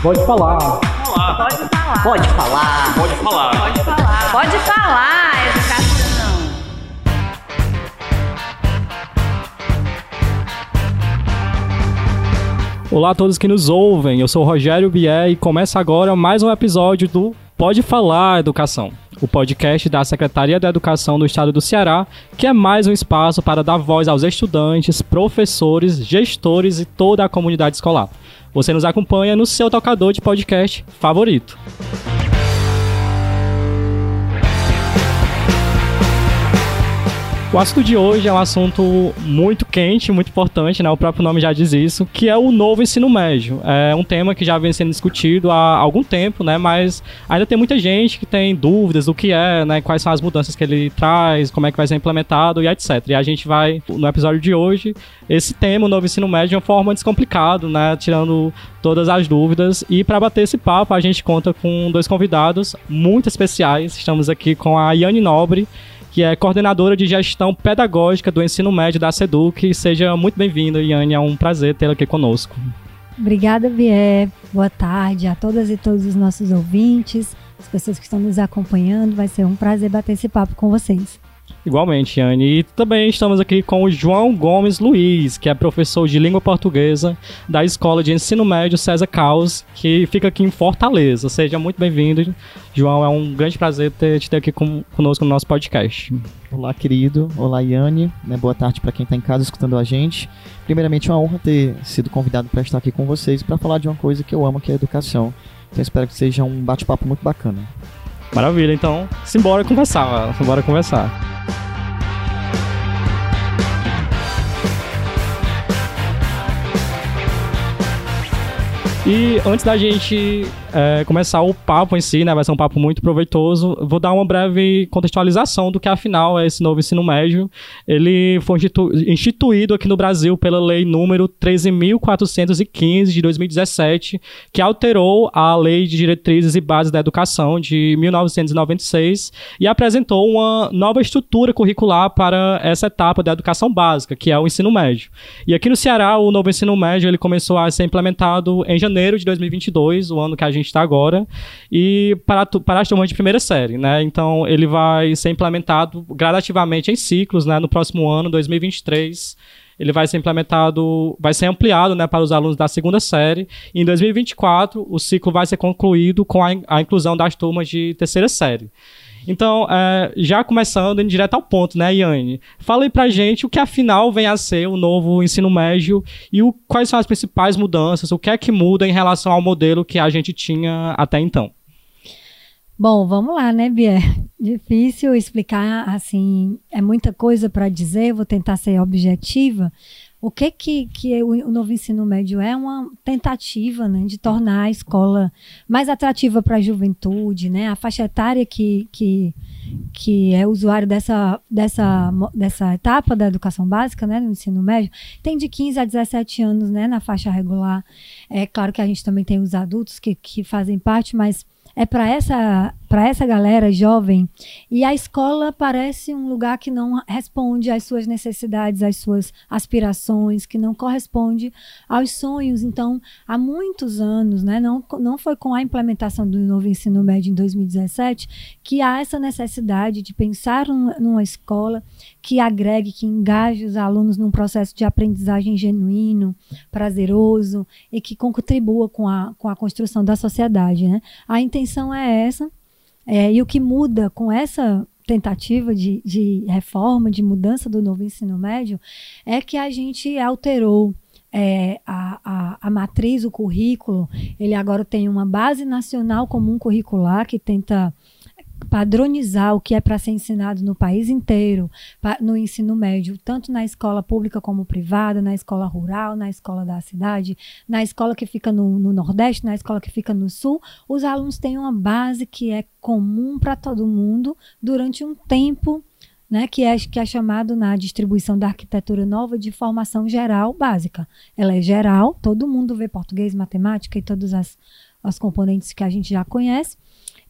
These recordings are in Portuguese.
Pode falar. Falar. Pode falar. Pode falar. Pode falar. Pode falar. Pode falar, educação. Olá a todos que nos ouvem, eu sou o Rogério Bier e começa agora mais um episódio do Pode Falar Educação, o podcast da Secretaria da Educação do Estado do Ceará, que é mais um espaço para dar voz aos estudantes, professores, gestores e toda a comunidade escolar. Você nos acompanha no seu tocador de podcast favorito. O assunto de hoje é um assunto muito quente, muito importante, né? O próprio nome já diz isso, que é o novo ensino médio. É um tema que já vem sendo discutido há algum tempo, né? Mas ainda tem muita gente que tem dúvidas do que é, né? Quais são as mudanças que ele traz, como é que vai ser implementado e etc. E a gente vai, no episódio de hoje, esse tema, o novo ensino médio, de uma forma descomplicada, né? Tirando todas as dúvidas. E para bater esse papo, a gente conta com dois convidados muito especiais. Estamos aqui com a Yane Nobre, que é coordenadora de gestão pedagógica do ensino médio da SEDUC. Seja muito bem-vinda, Iane. É um prazer tê-la aqui conosco. Obrigada, Bier. Boa tarde a todas e todos os nossos ouvintes, as pessoas que estão nos acompanhando. Vai ser um prazer bater esse papo com vocês. Igualmente, Anne. E também estamos aqui com o João Gomes Luiz, que é professor de língua portuguesa da Escola de Ensino Médio César Caos, que fica aqui em Fortaleza. Seja muito bem-vindo, João. É um grande prazer ter, te ter aqui com, conosco no nosso podcast. Olá, querido. Olá, Yane. Né, boa tarde para quem está em casa escutando a gente. Primeiramente, é uma honra ter sido convidado para estar aqui com vocês para falar de uma coisa que eu amo, que é a educação. Então, espero que seja um bate-papo muito bacana. Maravilha, então, simbora conversar, simbora conversar. E antes da gente é, começar o papo em si, né, vai ser um papo muito proveitoso, vou dar uma breve contextualização do que afinal é esse novo ensino médio. Ele foi institu instituído aqui no Brasil pela lei número 13.415 de 2017, que alterou a Lei de Diretrizes e Bases da Educação de 1996 e apresentou uma nova estrutura curricular para essa etapa da educação básica, que é o ensino médio. E aqui no Ceará, o novo ensino médio ele começou a ser implementado em janeiro de 2022, o ano que a gente está agora, e para, para as turmas de primeira série, né? Então, ele vai ser implementado gradativamente em ciclos, né? No próximo ano, 2023, ele vai ser implementado, vai ser ampliado, né, para os alunos da segunda série. E em 2024, o ciclo vai ser concluído com a, a inclusão das turmas de terceira série. Então, é, já começando, indo direto ao ponto, né, Yane? Fala aí pra gente o que afinal vem a ser o novo ensino médio e o, quais são as principais mudanças, o que é que muda em relação ao modelo que a gente tinha até então. Bom, vamos lá, né, Bia? Difícil explicar, assim, é muita coisa para dizer, vou tentar ser objetiva, o que que, que o, novo ensino médio é uma tentativa né, de tornar a escola mais atrativa para a juventude, né? A faixa etária que, que, que é usuário dessa, dessa, dessa etapa da educação básica, né, no ensino médio, tem de 15 a 17 anos, né, na faixa regular. É claro que a gente também tem os adultos que, que fazem parte, mas é para essa para essa galera jovem e a escola parece um lugar que não responde às suas necessidades, às suas aspirações, que não corresponde aos sonhos. Então, há muitos anos, né, não, não foi com a implementação do novo ensino médio em 2017 que há essa necessidade de pensar numa escola que agregue, que engaje os alunos num processo de aprendizagem genuíno, prazeroso e que contribua com a, com a construção da sociedade. Né? A intenção é essa. É, e o que muda com essa tentativa de, de reforma, de mudança do novo ensino médio, é que a gente alterou é, a, a, a, matriz, o currículo, ele agora tem uma base nacional comum curricular que tenta padronizar o que é para ser ensinado no país inteiro, no ensino médio, tanto na escola pública como privada, na escola rural, na escola da cidade, na escola que fica no, no Nordeste, na escola que fica no Sul, os alunos têm uma base que é comum para todo mundo durante um tempo né, que, é, que é chamado na distribuição da arquitetura nova de formação geral básica. Ela é geral, todo mundo vê português, matemática e todas as, as componentes que a gente já conhece.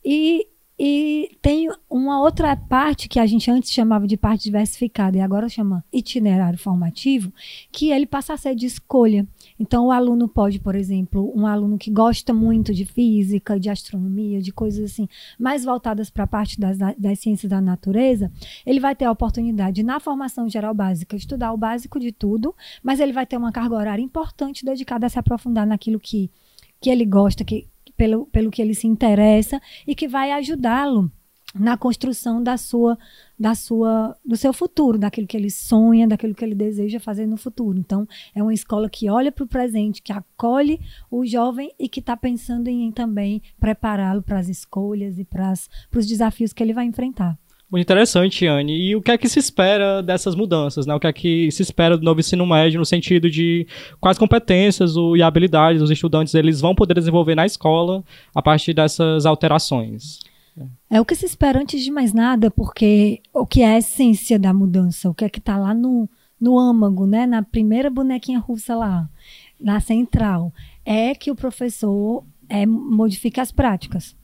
E e tem uma outra parte que a gente antes chamava de parte diversificada e agora chama itinerário formativo, que ele passa a ser de escolha. Então, o aluno pode, por exemplo, um aluno que gosta muito de física, de astronomia, de coisas assim, mais voltadas para a parte das, das ciências da natureza, ele vai ter a oportunidade, na formação geral básica, estudar o básico de tudo, mas ele vai ter uma carga horária importante dedicada a se aprofundar naquilo que, que ele gosta, que, pelo, pelo que ele se interessa e que vai ajudá-lo na construção da sua da sua do seu futuro, daquilo que ele sonha, daquilo que ele deseja fazer no futuro. Então, é uma escola que olha para o presente, que acolhe o jovem e que está pensando em, também prepará-lo para as escolhas e para os desafios que ele vai enfrentar. Muito interessante, Anne. E o que é que se espera dessas mudanças? Né? O que é que se espera do novo ensino médio no sentido de quais competências e habilidades os estudantes eles vão poder desenvolver na escola a partir dessas alterações? É o que se espera antes de mais nada, porque o que é a essência da mudança, o que é que está lá no, no âmago, né? na primeira bonequinha russa lá, na central, é que o professor é, modifique as práticas.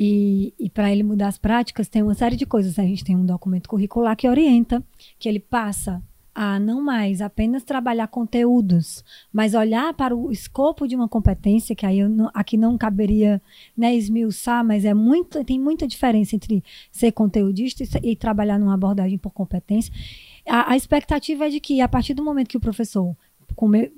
E, e para ele mudar as práticas, tem uma série de coisas. A gente tem um documento curricular que orienta, que ele passa a não mais apenas trabalhar conteúdos, mas olhar para o escopo de uma competência, que aí não, aqui não caberia né, esmiuçar, mas é muito, tem muita diferença entre ser conteudista e, e trabalhar numa abordagem por competência. A, a expectativa é de que, a partir do momento que o professor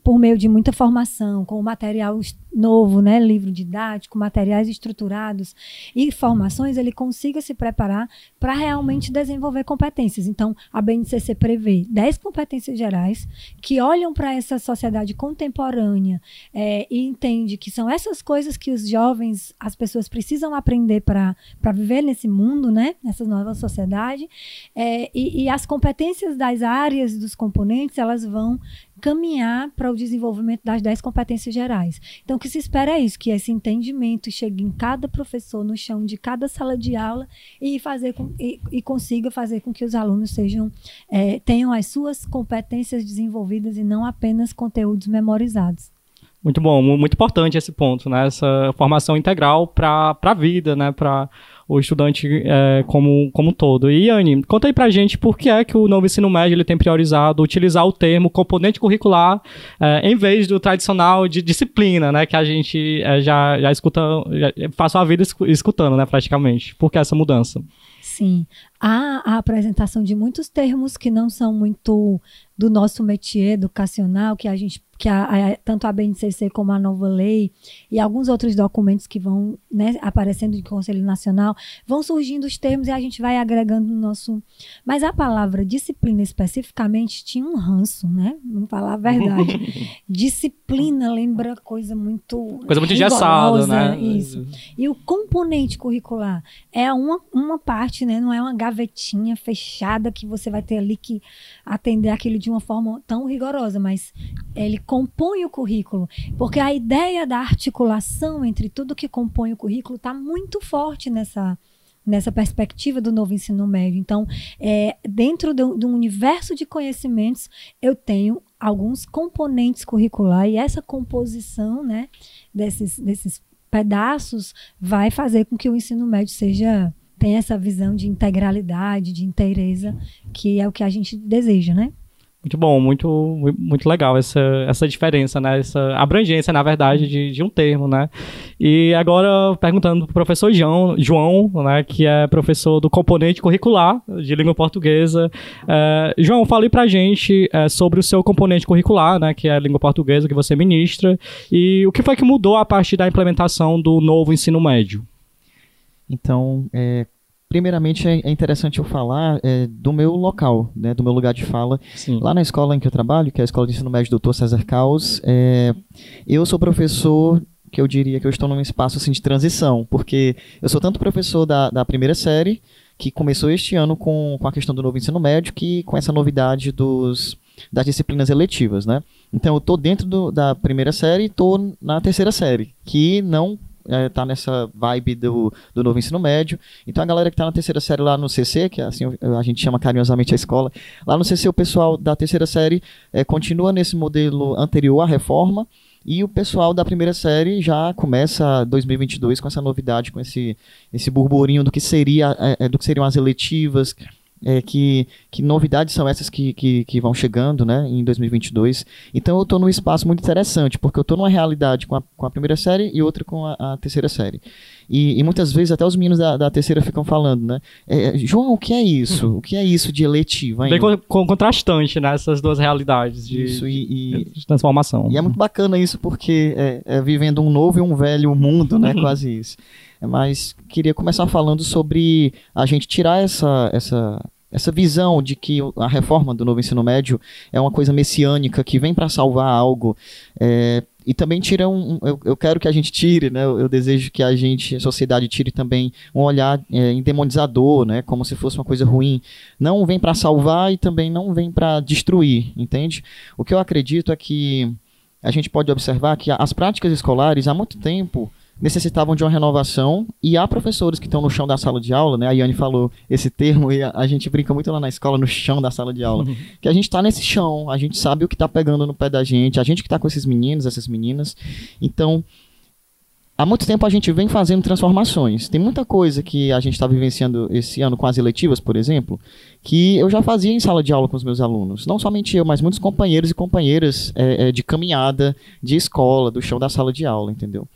por meio de muita formação, com material novo, né, livro didático, materiais estruturados e formações, ele consiga se preparar para realmente desenvolver competências. Então, a BNCC prevê 10 competências gerais que olham para essa sociedade contemporânea é, e entende que são essas coisas que os jovens, as pessoas precisam aprender para viver nesse mundo, né, nessa nova sociedade. É, e, e as competências das áreas, dos componentes, elas vão caminhar para o desenvolvimento das 10 competências gerais. Então, que se espera é isso, que esse entendimento chegue em cada professor, no chão de cada sala de aula e, fazer com, e, e consiga fazer com que os alunos sejam, é, tenham as suas competências desenvolvidas e não apenas conteúdos memorizados. Muito bom, muito importante esse ponto, né? Essa formação integral para a vida, né? Para o estudante é, como, como todo. E, Anne, conta aí pra gente por que é que o novo ensino médio ele tem priorizado utilizar o termo componente curricular é, em vez do tradicional de disciplina, né? Que a gente é, já, já escuta, já passa a vida escutando, né? Praticamente. Por que essa mudança? Sim. Há a apresentação de muitos termos que não são muito do nosso métier educacional, que a gente que a, a, tanto a BNCC como a nova lei e alguns outros documentos que vão né, aparecendo do Conselho Nacional, vão surgindo os termos e a gente vai agregando no nosso. Mas a palavra disciplina especificamente tinha um ranço, né? Vamos falar a verdade. disciplina lembra coisa muito. Coisa muito engessada, né? Isso. E o componente curricular é uma, uma parte, né? Não é uma gavetinha fechada que você vai ter ali que atender aquilo de uma forma tão rigorosa, mas ele compõe o currículo, porque a ideia da articulação entre tudo que compõe o currículo está muito forte nessa nessa perspectiva do novo ensino médio. Então, é, dentro de um universo de conhecimentos, eu tenho alguns componentes curriculares e essa composição, né, desses, desses pedaços vai fazer com que o ensino médio seja tenha essa visão de integralidade, de inteireza, que é o que a gente deseja, né? Muito bom, muito, muito legal essa, essa diferença, né? Essa abrangência, na verdade, de, de um termo, né? E agora, perguntando para o professor João, João, né? Que é professor do componente curricular de língua portuguesa. É, João, fale para a gente é, sobre o seu componente curricular, né? Que é a língua portuguesa que você ministra. E o que foi que mudou a partir da implementação do novo ensino médio? Então, é, primeiramente é, é interessante eu falar é, do meu local, né, do meu lugar de fala. Sim. Lá na escola em que eu trabalho, que é a Escola de Ensino Médio Dr. César Caos, é, eu sou professor que eu diria que eu estou num espaço assim, de transição, porque eu sou tanto professor da, da primeira série, que começou este ano com, com a questão do novo ensino médio, que com essa novidade dos, das disciplinas eletivas, né? Então eu estou dentro do, da primeira série e estou na terceira série, que não é, tá nessa vibe do, do novo ensino médio. Então a galera que tá na terceira série lá no CC, que é assim a gente chama carinhosamente a escola, lá no CC o pessoal da terceira série é, continua nesse modelo anterior à reforma, E o pessoal da primeira série já começa 2022 com essa novidade, com esse, esse burburinho do que seria é, é, do que seriam as eletivas, é, que, que novidades são essas que, que, que, vão chegando né, em 2022. Então eu estou num espaço muito interessante, porque eu estou numa realidade com a, com a primeira série e outra com a, a terceira série. E, e, muitas vezes até os meninos da, da terceira ficam falando, né? É, João, o que é isso? O que é isso de eletiva? Bem com, com, contrastante, né? Essas duas realidades de, isso, e, de transformação. E é muito bacana isso, porque é, é vivendo um novo e um velho mundo, né? Quase isso. Mas queria começar falando sobre a gente tirar essa, essa, essa visão de que a reforma do novo ensino médio é uma coisa messiânica que vem para salvar algo. É, e também tira um. Eu, eu, quero que a gente tire, né? Eu, desejo que a gente, a sociedade, tire também um olhar é, endemonizador, né? Como se fosse uma coisa ruim. Não vem para salvar e também não vem para destruir, entende? O que eu acredito é que a gente pode observar que as práticas escolares há muito tempo necessitavam de uma renovação e há professores que estão no chão da sala de aula, né? A Yane falou esse termo e a, a gente brinca muito lá na escola, no chão da sala de aula, uhum. que a gente está nesse chão, a gente sabe o que está pegando no pé da gente, a gente que está com esses meninos, essas meninas. Então, há muito tempo a gente vem fazendo transformações. Tem muita coisa que a gente está vivenciando esse ano com as eletivas, por exemplo, que eu já fazia em sala de aula com os meus alunos. Não somente eu, mas muitos companheiros e companheiras é, é, de caminhada, de escola, do chão da sala de aula, entendeu?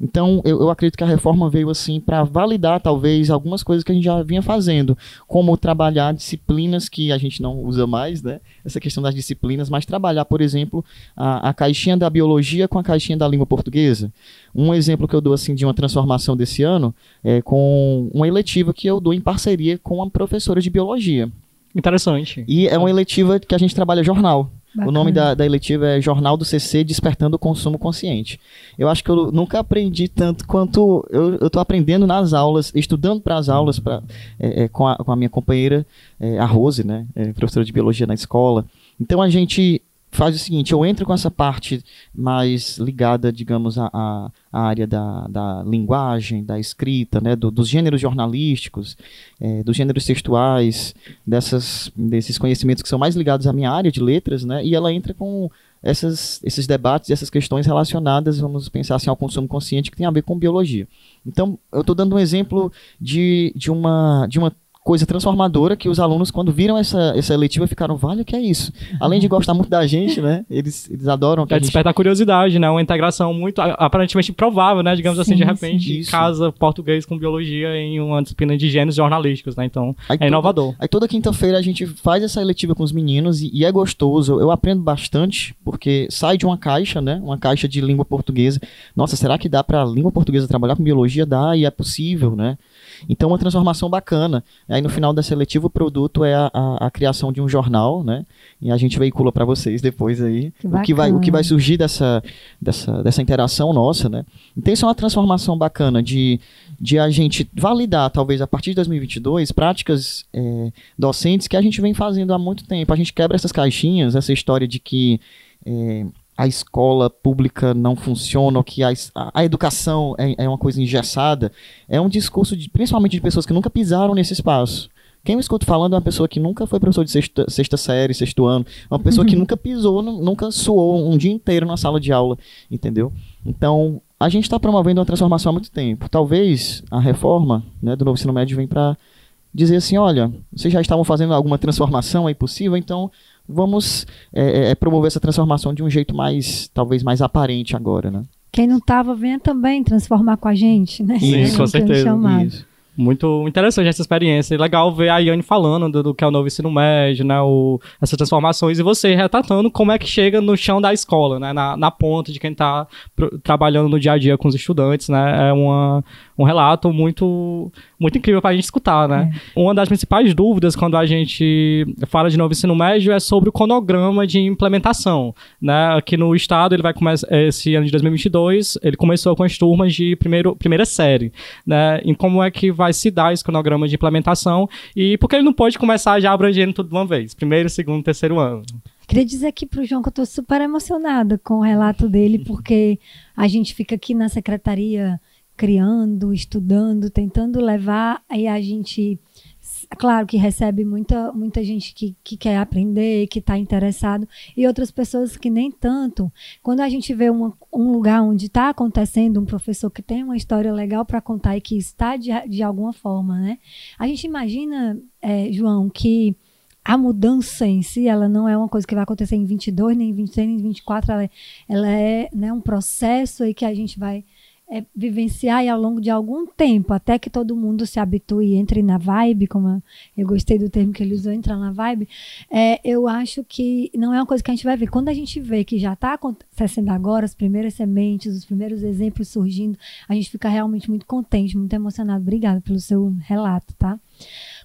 Então, eu, eu, acredito que a reforma veio assim para validar talvez algumas coisas que a gente já vinha fazendo, como trabalhar disciplinas que a gente não usa mais, né? Essa questão das disciplinas, mas trabalhar, por exemplo, a, a caixinha da biologia com a caixinha da língua portuguesa. Um exemplo que eu dou assim de uma transformação desse ano é com uma eletiva que eu dou em parceria com uma professora de biologia. Interessante. E é uma eletiva que a gente trabalha jornal. Bacana. O nome da, da eletiva é Jornal do CC Despertando o Consumo Consciente. Eu acho que eu nunca aprendi tanto quanto eu estou aprendendo nas aulas, estudando para as aulas pra, é, é, com, a, com a minha companheira, é, a Rose, né, é, professora de biologia na escola. Então a gente faz o seguinte: eu entro com essa parte mais ligada, digamos, à, à, área da, da linguagem, da escrita, né, do, dos gêneros jornalísticos, é, dos gêneros textuais, dessas, desses conhecimentos que são mais ligados à minha área de letras, né, e ela entra com essas, esses debates, essas questões relacionadas, vamos pensar assim, ao consumo consciente que tem a ver com biologia. Então, eu estou dando um exemplo de, de, uma, de uma coisa transformadora que os alunos, quando viram essa, essa eletiva, ficaram, vale, o que é isso? Além de gostar muito da gente, né? Eles, eles adoram. Que é, desperta a curiosidade, né? Uma integração muito, aparentemente improvável, né? Digamos sim, assim, de repente, casa português com biologia em uma disciplina de gêneros jornalísticos, né? Então, aí é inovador. Aí toda quinta-feira a gente faz essa eletiva com os meninos e, e é gostoso. Eu aprendo bastante, porque sai de uma caixa, né? Uma caixa de língua portuguesa. Nossa, será que dá para língua portuguesa trabalhar com biologia? Dá, e é possível, né? Então, uma transformação bacana. Aí, no final da seletiva, o produto é a, a, a criação de um jornal, né? E a gente veicula para vocês depois aí que o, que vai, o que vai surgir dessa, dessa, dessa interação nossa, né? Então, isso é uma transformação bacana de, de a gente validar, talvez a partir de 2022, práticas é, docentes que a gente vem fazendo há muito tempo. A gente quebra essas caixinhas, essa história de que. É, a escola pública não funciona, ou que a, a educação é, é, uma coisa engessada, é um discurso de, principalmente de pessoas que nunca pisaram nesse espaço. Quem eu escuto falando é uma pessoa que nunca foi professor de sexta, sexta série, sexto ano, uma pessoa que uhum. nunca pisou, nunca suou um dia inteiro na sala de aula, entendeu? Então, a gente está promovendo uma transformação há muito tempo. Talvez a reforma né, do novo ensino médio venha para dizer assim, olha, vocês já estavam fazendo alguma transformação aí possível, então vamos é, é, é, promover essa transformação de um jeito mais, talvez mais aparente agora, né? Quem não estava, venha também transformar com a gente, né? Sim, com certeza. Isso. Muito interessante essa experiência. E legal ver a Yane falando do, do, que é o novo ensino médio, né? O, essas transformações e você retratando como é que chega no chão da escola, né? Na, na ponta de quem está trabalhando no dia a dia com os estudantes, né? É uma, um relato muito, muito incrível para a gente escutar, né? É. Uma das principais dúvidas quando a gente fala de novo ensino médio é sobre o cronograma de implementação, né? Aqui no estado ele vai começar esse ano de 2022, ele começou com as turmas de primeiro, primeira série, né? E como é que vai se dar esse cronograma de implementação e porque ele não pode começar já abrangendo tudo de uma vez, primeiro, segundo, terceiro ano. Queria dizer aqui para o João que eu estou super emocionada com o relato dele, porque a gente fica aqui na secretaria criando, estudando, tentando levar, aí a gente Claro que recebe muita, muita gente que, que quer aprender, que está interessado, e outras pessoas que nem tanto. Quando a gente vê uma, um lugar onde está acontecendo, um professor que tem uma história legal para contar e que está de, de alguma forma, né? A gente imagina, é, João, que a mudança em si, ela não é uma coisa que vai acontecer em 22, nem em 23, nem em 24, ela é, ela é né, um processo aí que a gente vai é, vivenciar ao longo de algum tempo, até que todo mundo se habitue e entre na vibe, como eu gostei do termo que ele usou, entrar na vibe, é, eu acho que não é uma coisa que a gente vai ver. Quando a gente vê que já está acontecendo agora, as primeiras sementes, os primeiros exemplos surgindo, a gente fica realmente muito contente, muito emocionado. Obrigada pelo seu relato, tá?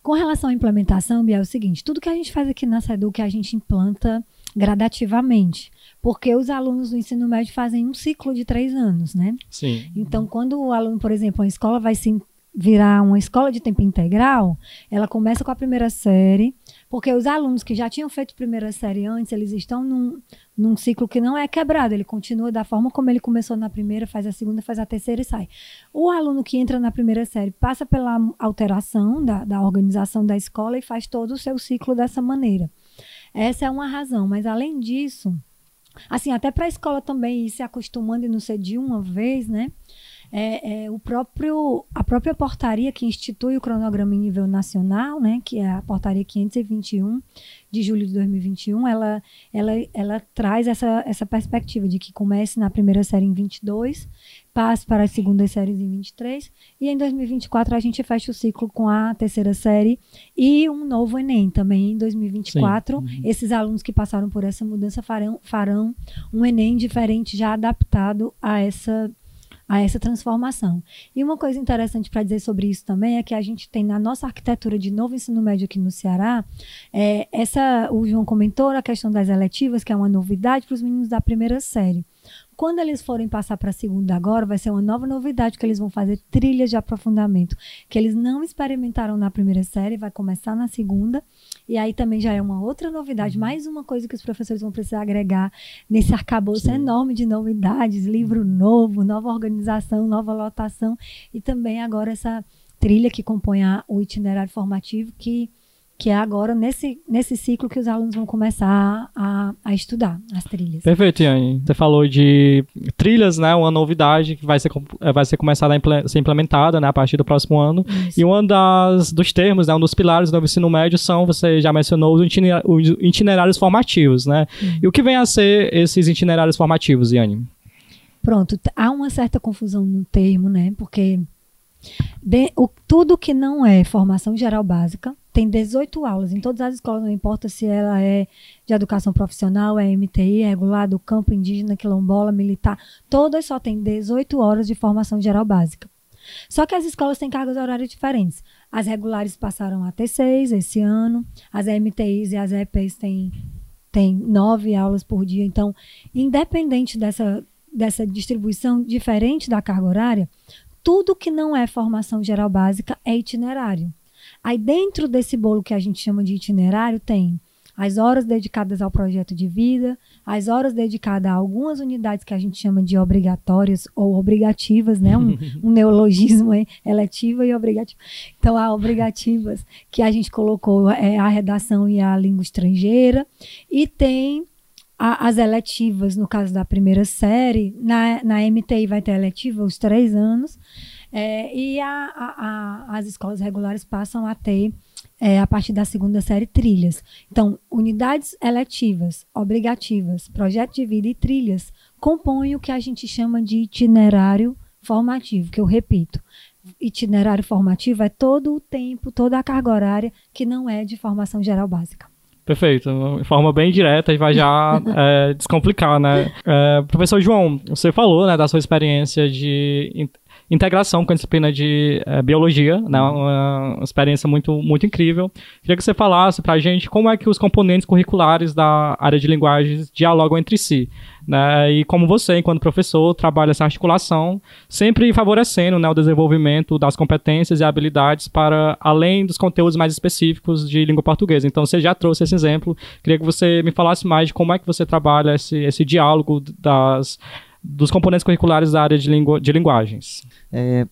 Com relação à implementação, Bia, é o seguinte: tudo que a gente faz aqui na SEDUC, a gente implanta gradativamente. Porque os alunos do ensino médio fazem um ciclo de três anos, né? Sim. Então, quando o aluno, por exemplo, a escola vai se virar uma escola de tempo integral, ela começa com a primeira série, porque os alunos que já tinham feito primeira série antes, eles estão num, num ciclo que não é quebrado, ele continua da forma como ele começou na primeira, faz a segunda, faz a terceira e sai. O aluno que entra na primeira série passa pela alteração da, da organização da escola e faz todo o seu ciclo dessa maneira. Essa é uma razão, mas além disso, assim, até para a escola também ir se acostumando e não ser de uma vez, né? É, é, o próprio, a própria portaria que institui o cronograma em nível nacional, né, que é a portaria 521 de julho de 2021, ela, ela, ela traz essa, essa perspectiva de que comece na primeira série em 22, passe para as segundas séries em 23, e em 2024 a gente fecha o ciclo com a terceira série e um novo Enem também em 2024. Uhum. Esses alunos que passaram por essa mudança farão, farão um Enem diferente, já adaptado a essa a essa transformação. E uma coisa interessante para dizer sobre isso também é que a gente tem na nossa arquitetura de novo ensino médio aqui no Ceará, é, essa o João comentou a questão das eletivas, que é uma novidade para os meninos da primeira série. Quando eles forem passar para a segunda agora, vai ser uma nova novidade que eles vão fazer trilhas de aprofundamento, que eles não experimentaram na primeira série, vai começar na segunda. E aí também já é uma outra novidade, uhum. mais uma coisa que os professores vão precisar agregar nesse arcabouço Sim. enorme de novidades, livro novo, nova organização, nova lotação e também agora essa trilha que compõe a, o itinerário formativo que que é agora nesse, nesse ciclo que os alunos vão começar a, a estudar as trilhas. Perfeito, Yane. Você falou de trilhas, né? Uma novidade que vai ser, eh, vai ser começada a ser implementada né, a partir do próximo ano. Isso. E um das, dos termos, né, um dos pilares do ensino médio são, você já mencionou, os, os itinerários formativos, né? Uhum. E o que vem a ser esses itinerários formativos, Yane? Pronto, há uma certa confusão no termo, né? Porque de, o, tudo que não é formação geral básica tem 18 aulas em todas as escolas, não importa se ela é de educação profissional, é MTI, é regulado, campo indígena, quilombola, militar, todas só têm 18 horas de formação geral básica. Só que as escolas têm cargas horárias diferentes. As regulares passaram a ter seis esse ano, as MTIs e as EPs têm, têm nove aulas por dia. Então, independente dessa, dessa distribuição diferente da carga horária, tudo que não é formação geral básica é itinerário. Aí dentro desse bolo que a gente chama de itinerário tem as horas dedicadas ao projeto de vida, as horas dedicadas a algumas unidades que a gente chama de obrigatórias ou obrigativas, né? Um, um neologismo aí, eletiva e obrigativa. Então, há obrigativas que a gente colocou é, a redação e a língua estrangeira, e tem a, as eletivas, no caso da primeira série, na, na MTI vai ter eletiva os três anos, é, e a, a, as escolas regulares passam a ter, é, a partir da segunda série, trilhas. Então, unidades eletivas, obrigativas, projeto de vida e trilhas compõem o que a gente chama de itinerário formativo, que eu repito. Itinerário formativo é todo o tempo, toda a carga horária que não é de formação geral básica. Perfeito, de forma bem direta e vai já é, descomplicar, né? É, professor João, você falou né, da sua experiência de integração com a disciplina de é, biologia, né, uma, uma, experiência muito, muito incrível. Queria que você falasse para a gente como é que os componentes curriculares da área de linguagens dialogam entre si. Né, e como você, enquanto professor, trabalha essa articulação, sempre favorecendo né, o desenvolvimento das competências e habilidades para além dos conteúdos mais específicos de língua portuguesa. Então, você já trouxe esse exemplo. Queria que você me falasse mais de como é que você trabalha esse, esse diálogo das dos componentes curriculares da área de, lingu de linguagens. É,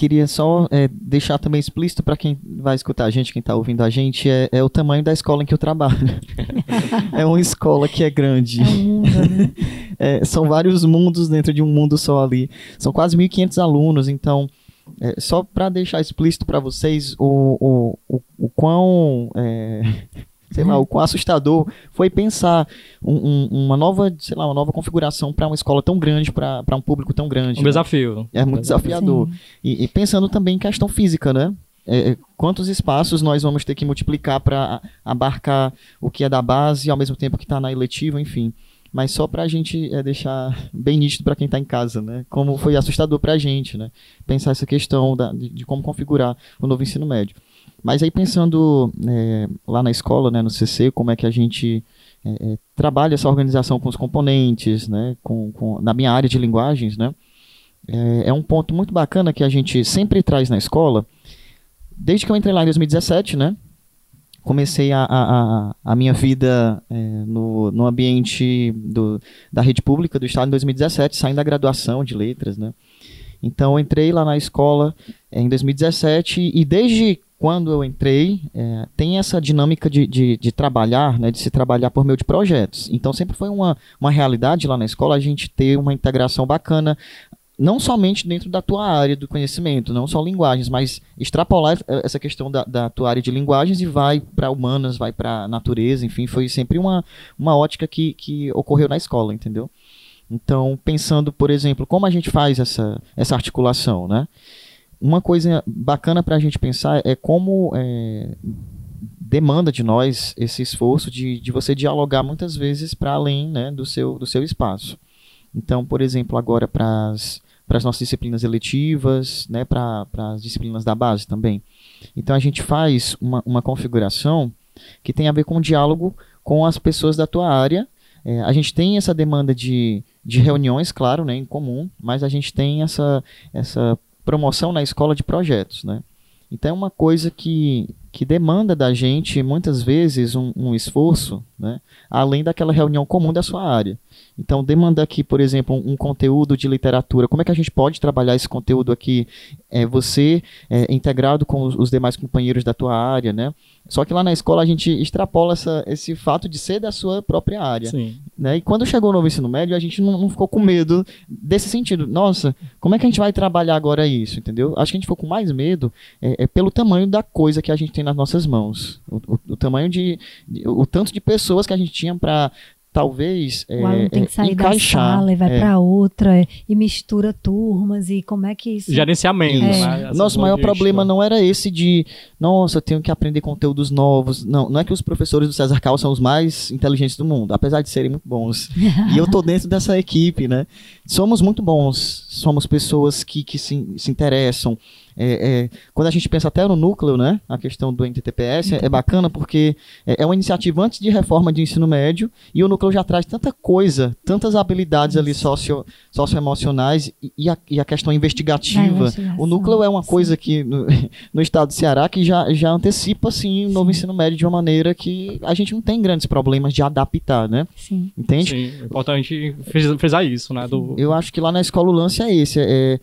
queria só é, deixar também explícito para quem vai escutar a gente, quem está ouvindo a gente, é, é, o tamanho da escola em que eu trabalho. é uma escola que é grande. É um mundo, né? É, são vários mundos dentro de um mundo só ali. São quase 1.500 alunos, então, é, só para deixar explícito para vocês o, o, o, o quão. Sei lá, o quão assustador foi pensar um, um, uma nova, sei lá, uma nova configuração para uma escola tão grande, para um público tão grande. Um né? desafio. É muito desafiador. E, e pensando também em questão física, né? É, é, quantos espaços nós vamos ter que multiplicar para abarcar o que é da base e ao mesmo tempo que está na eletiva, enfim. Mas só para a gente é, deixar bem nítido para quem está em casa, né? Como foi assustador para a gente, né? Pensar essa questão da- de, de como configurar o novo ensino médio. Mas aí pensando é, lá na escola, né, no CC, como é que a gente é, é, trabalha essa organização com os componentes, né? Com, com- na minha área de linguagens, né? é, é um ponto muito bacana que a gente sempre traz na escola. Desde que eu entrei lá em 2017, né? Comecei a, a, a, minha vida é, no, no ambiente do, da rede pública do Estado em 2017, saindo da graduação de letras, né? Então, eu entrei lá na escola é, em 2017 e desde quando eu entrei, é, tem essa dinâmica de, de, de trabalhar, né, de se trabalhar por meio de projetos. Então, sempre foi uma, uma realidade lá na escola a gente ter uma integração bacana não somente dentro da tua área do conhecimento, não só linguagens, mas extrapolar essa questão da, da tua área de linguagens e vai para humanas, vai para natureza, enfim, foi sempre uma, uma ótica que, que ocorreu na escola, entendeu? Então, pensando, por exemplo, como a gente faz essa, essa articulação, né? Uma coisa bacana para a gente pensar é como é, demanda de nós esse esforço de, de você dialogar muitas vezes para além né, do, seu, do seu espaço. Então, por exemplo, agora para as nossas disciplinas eletivas, né, para as disciplinas da base também. Então, a gente faz uma, uma configuração que tem a ver com o diálogo com as pessoas da tua área. É, a gente tem essa demanda de, de reuniões, claro, né, em comum, mas a gente tem essa, essa promoção na escola de projetos, né? Então é uma coisa que, que demanda da gente, muitas vezes, um, um esforço, né? além daquela reunião comum da sua área. Então, demanda aqui, por exemplo, um, um conteúdo de literatura. Como é que a gente pode trabalhar esse conteúdo aqui? É, você é, integrado com os, os demais companheiros da tua área, né? Só que lá na escola a gente extrapola essa, esse fato de ser da sua própria área. Sim. Né? E quando chegou o novo ensino médio, a gente não, não ficou com medo desse sentido. Nossa, como é que a gente vai trabalhar agora isso, entendeu? Acho que a gente ficou com mais medo é, é pelo tamanho da coisa que a gente tem nas nossas mãos. O, o- o tamanho de, de- O tanto de pessoas que a gente tinha para talvez é, O aluno tem que é, sair da encaixar. sala e vai é. para outra e mistura turmas e como é que isso... Gerenciamento, Isso. né? Nosso maior problema não era esse de, nossa, eu tenho que aprender conteúdos novos. Não, não é que os professores do César Cal são os mais inteligentes do mundo, apesar de serem muito bons. e eu tô dentro dessa equipe, né? Somos muito bons, somos pessoas que, que se, se interessam. É, é, quando a gente pensa até no núcleo, né? A questão do NTTPS é, é bacana porque é, é uma iniciativa antes de reforma de ensino médio e o núcleo já traz tanta coisa, tantas habilidades ali socio, socioemocionais e, e, a, e a questão investigativa. O núcleo é uma sim. coisa que no, no estado do Ceará que já, já antecipa assim, o novo ensino médio de uma maneira que a gente não tem grandes problemas de adaptar, né? Sim. Entende? Sim, é importante fris- frisar isso, né? Do, Eu acho que lá na escola o lance é esse, é,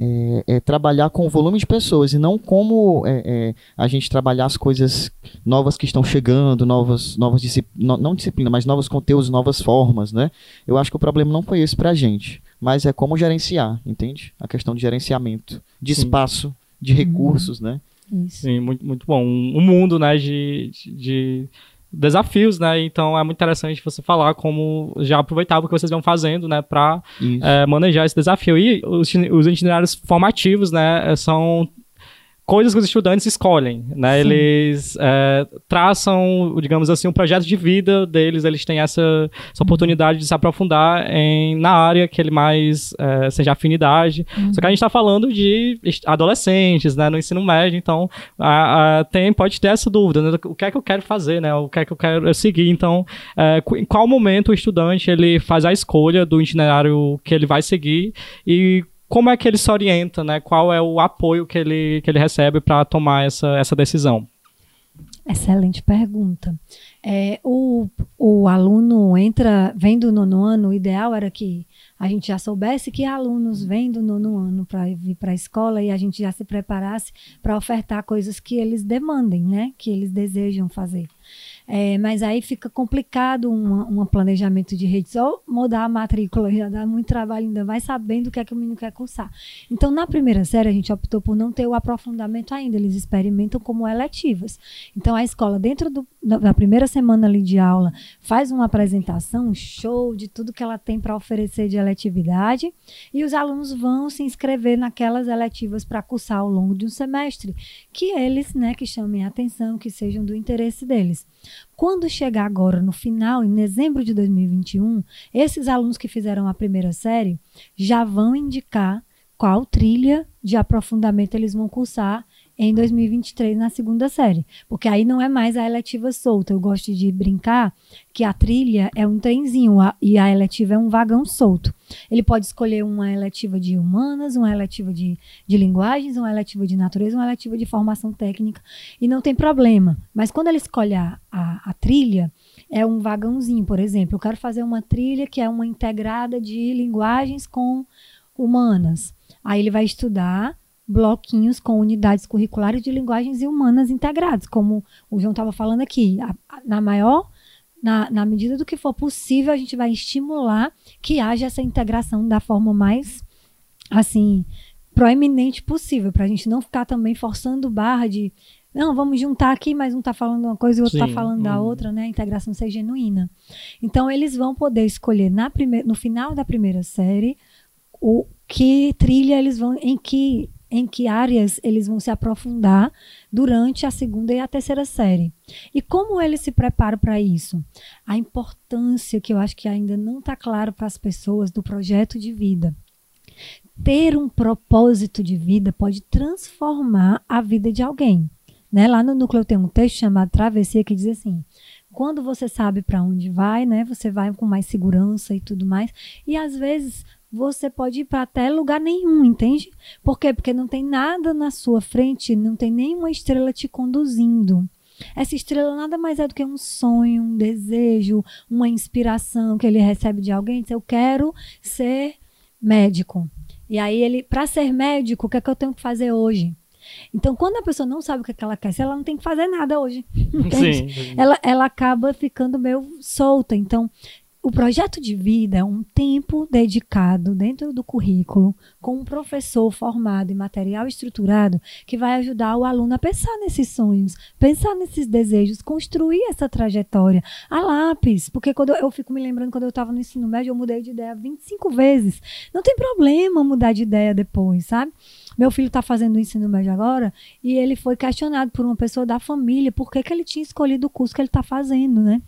é- é trabalhar com o volume de pessoas e não como é, é, a gente trabalhar as coisas novas que estão chegando, novas, novas disciplinas, não disciplina, mas novos conteúdos, novas formas, né? Eu acho que o problema não foi esse pra gente, mas é como gerenciar, entende? A questão de gerenciamento, de Sim. espaço, de recursos, né? Isso. Sim, muito, muito bom. Um, um mundo, né, de, de desafios, né? Então é muito interessante você falar como já aproveitava o que vocês vão fazendo, né, para Isso. manejar esse desafio. E os, os itinerários formativos, né, são coisas que os estudantes escolhem, né? Sim. Eles é, traçam, digamos assim, um projeto de vida deles. Eles têm essa, essa oportunidade de se aprofundar em, na área que ele mais é, seja afinidade. Só que a gente está falando de adolescentes, né? No ensino médio, então a- a- tem, pode ter essa dúvida, né? O que é que eu quero fazer, né? O que é que eu quero seguir? Então, é, em qual momento o estudante ele faz a escolha do itinerário que ele vai seguir e como é que ele se orienta, né? Qual é o apoio que ele, que ele recebe para tomar essa, essa decisão? Excelente pergunta. É, o, o aluno entra, vem do nono ano, o ideal era que a gente já soubesse que alunos vêm do nono ano para vir para a escola e a gente já se preparasse para ofertar coisas que eles demandem, né? Que eles desejam fazer. É, mas aí fica complicado um, um planejamento de rede. Só mudar a matrícula já dá muito trabalho, ainda vai sabendo o que é que o menino quer cursar. Então, na primeira série, a gente optou por não ter o aprofundamento ainda. Eles experimentam como eletivas. Então, a escola, dentro do, da primeira semana ali de aula, faz uma apresentação, um show de tudo que ela tem para oferecer de eletividade. E os alunos vão se inscrever naquelas eletivas para cursar ao longo de um semestre. Que eles, né, que chamem a atenção, que sejam do interesse deles. Quando chegar agora no final, em dezembro de 2021, esses alunos que fizeram a primeira série já vão indicar qual trilha de aprofundamento eles vão cursar em 2023 na segunda série. Porque aí não é mais a eletiva solta. Eu gosto de brincar que a trilha é um trenzinho a, e a eletiva é um vagão solto. Ele pode escolher uma eletiva de humanas, uma eletiva de, de linguagens, uma eletiva de natureza, uma eletiva de formação técnica. E não tem problema. Mas quando ele escolhe a, a, a trilha, é um vagãozinho, por exemplo. Eu quero fazer uma trilha que é uma integrada de linguagens com humanas. Aí ele vai estudar bloquinhos com unidades curriculares de linguagens e humanas integrados, como o João estava falando aqui. A, a, na maior, na, na medida do que for possível, a gente vai estimular que haja essa integração da forma mais, assim, proeminente possível, para a gente não ficar também forçando barra de não, vamos juntar aqui, mas um está falando uma coisa e o outro está falando da hum. outra, né? A integração ser genuína. Então, eles vão poder escolher na prime no final da primeira série o que trilha eles vão, em que em que áreas eles vão se aprofundar durante a segunda e a terceira série. E como eles se preparam para isso? A importância que eu acho que ainda não está claro para as pessoas do projeto de vida. Ter um propósito de vida pode transformar a vida de alguém. Né? Lá no núcleo tem um texto chamado Travessia que diz assim: quando você sabe para onde vai, né, você vai com mais segurança e tudo mais. E às vezes você pode ir para até lugar nenhum, entende? Por quê? Porque não tem nada na sua frente, não tem nenhuma estrela te conduzindo. Essa estrela nada mais é do que um sonho, um desejo, uma inspiração que ele recebe de alguém. Diz, eu quero ser médico. E aí ele, para ser médico, o que é que eu tenho que fazer hoje? Então, quando a pessoa não sabe o que, é que ela quer, ela não tem que fazer nada hoje. Entende? Sim. Ela, ela acaba ficando meio solta. Então, o projeto de vida é um tempo dedicado dentro do currículo com um professor formado em material estruturado que vai ajudar o aluno a pensar nesses sonhos, pensar nesses desejos, construir essa trajetória a lápis. Porque quando eu, eu fico me lembrando quando eu estava no ensino médio, eu mudei de ideia 25 vezes. Não tem problema mudar de ideia depois, sabe? Meu filho está fazendo o ensino médio agora e ele foi questionado por uma pessoa da família por que, que ele tinha escolhido o curso que ele está fazendo, né?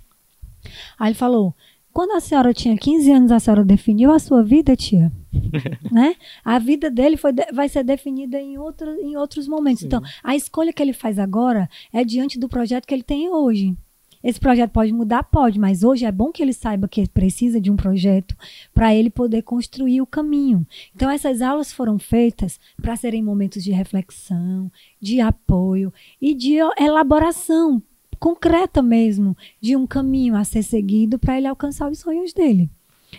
Aí ele falou: quando a senhora tinha 15 anos, a senhora definiu a sua vida, tia? né? A vida dele foi, vai ser definida em, outro, em outros momentos. Sim. Então, a escolha que ele faz agora é diante do projeto que ele tem hoje. Esse projeto pode mudar? Pode, mas hoje é bom que ele saiba que precisa de um projeto para ele poder construir o caminho. Então, essas aulas foram feitas para serem momentos de reflexão, de apoio e de elaboração concreta mesmo de um caminho a ser seguido para ele alcançar os sonhos dele.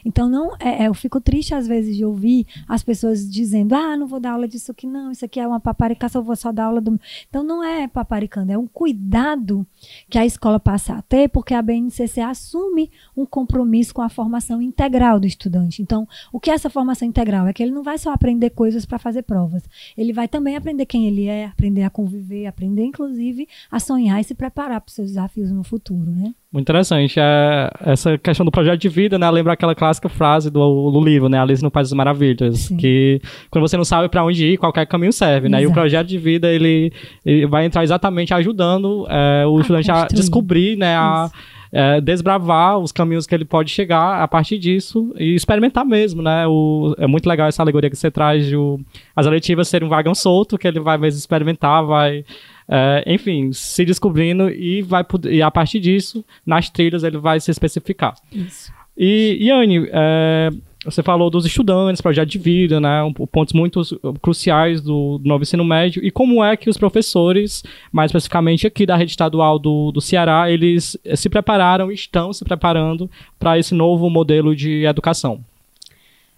Então não é, é, eu fico triste às vezes de ouvir as pessoas dizendo: "Ah, não vou dar aula disso aqui não, isso aqui é uma paparicação, eu vou só dar aula do". Então não é paparicando, é um cuidado que a escola passa a ter, porque a BNCC assume um compromisso com a formação integral do estudante. Então, o que é essa formação integral? É que ele não vai só aprender coisas para fazer provas. Ele vai também aprender quem ele é, aprender a conviver, aprender inclusive a sonhar e se preparar para os seus desafios no futuro, né? Muito interessante. É, essa questão do projeto de vida, né? Lembra aquela clássica frase do, do livro, né? Alice no País das Maravilhas. Sim. Que quando você não sabe para onde ir, qualquer caminho serve, né? E o projeto de vida, ele, ele vai entrar exatamente ajudando é, o a estudante construir. a descobrir, né? A, é, desbravar os caminhos que ele pode chegar a partir disso e experimentar mesmo, né? O, é muito legal essa alegoria que você traz de o, as eletivas serem um vagão solto, que ele vai mesmo experimentar, vai é, enfim, se descobrindo e vai e a partir disso, nas trilhas, ele vai se especificar. Isso. E, Yane, é, você falou dos estudantes, projeto de vida, né? Um, pontos muito cruciais do, do, novo ensino médio. E como é que os professores, mais especificamente aqui da rede estadual do, do Ceará, eles se prepararam, estão se preparando para esse novo modelo de educação?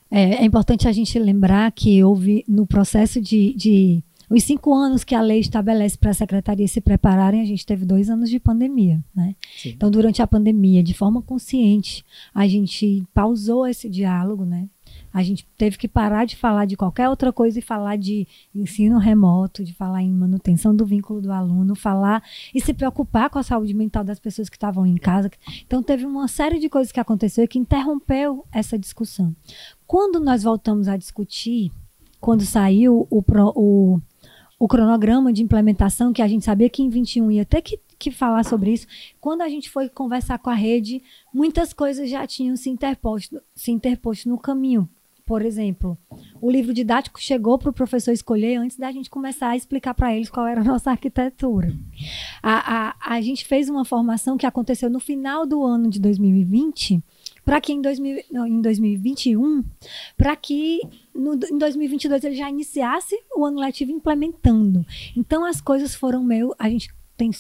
É, é importante a gente lembrar que houve no processo de, de os cinco anos que a lei estabelece para a secretaria se prepararem, a gente teve dois anos de pandemia, né? Então, durante a pandemia, de forma consciente, a gente pausou esse diálogo, né? A gente teve que parar de falar de qualquer outra coisa e falar de ensino remoto, de falar em manutenção do vínculo do aluno, falar e se preocupar com a saúde mental das pessoas que estavam em casa. Então, teve uma série de coisas que aconteceu que interrompeu essa discussão. Quando nós voltamos a discutir, quando saiu o, o, o cronograma de implementação, que a gente sabia que em 21 ia ter que, que falar sobre isso, quando a gente foi conversar com a rede, muitas coisas já tinham se interposto, se interposto no caminho por exemplo, o livro didático chegou para o professor escolher antes da gente começar a explicar para eles qual era a nossa arquitetura. A, a, a gente fez uma formação que aconteceu no final do ano de 2020, para que em, 2000, não, em 2021, para que no, em 2022 ele já iniciasse o ano letivo implementando. Então as coisas foram meio. A gente tem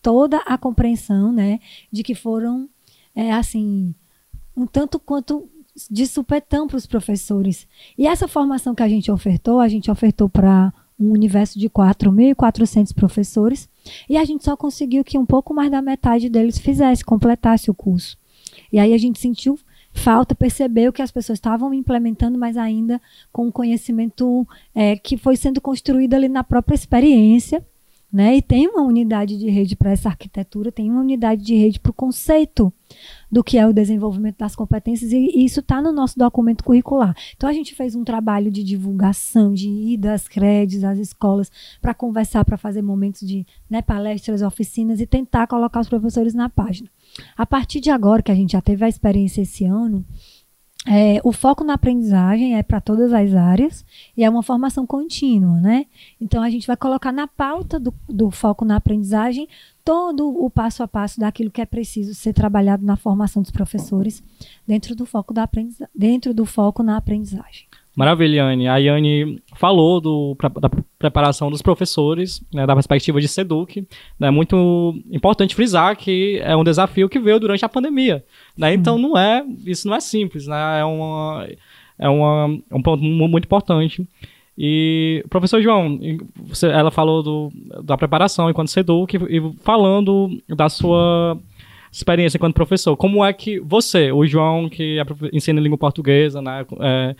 toda a compreensão né, de que foram, é, assim, um tanto quanto de supetão para os professores. E essa formação que a gente ofertou, a gente ofertou para um universo de 4.400 professores e a gente só conseguiu que um pouco mais da metade deles fizesse, completasse o curso. E aí a gente sentiu falta, percebeu que as pessoas estavam implementando, mas ainda com um conhecimento é, que foi sendo construído ali na própria experiência né? E tem uma unidade de rede para essa arquitetura, tem uma unidade de rede para o conceito do que é o desenvolvimento das competências, e, e isso está no nosso documento curricular. Então, a gente fez um trabalho de divulgação, de ir às credes, às escolas, para conversar, para fazer momentos de né, palestras, oficinas e tentar colocar os professores na página. A partir de agora, que a gente já teve a experiência esse ano, é, o foco na aprendizagem é para todas as áreas e é uma formação contínua, né? Então a gente vai colocar na pauta do, do, foco na aprendizagem todo o passo a passo daquilo que é preciso ser trabalhado na formação dos professores dentro do foco da dentro do foco na aprendizagem. Maravilha, Yane. A Yane falou do, da preparação dos professores, né, da perspectiva de SEDUC. É né, muito importante frisar que é um desafio que veio durante a pandemia. Né? Então, não é, isso não é simples, né? é, uma, é, uma, é um ponto muito importante. E, professor João, você, ela falou do, da preparação enquanto SEDUC e falando da sua experiência enquanto professor. Como é que você, o João, que é, ensina língua portuguesa, né, é,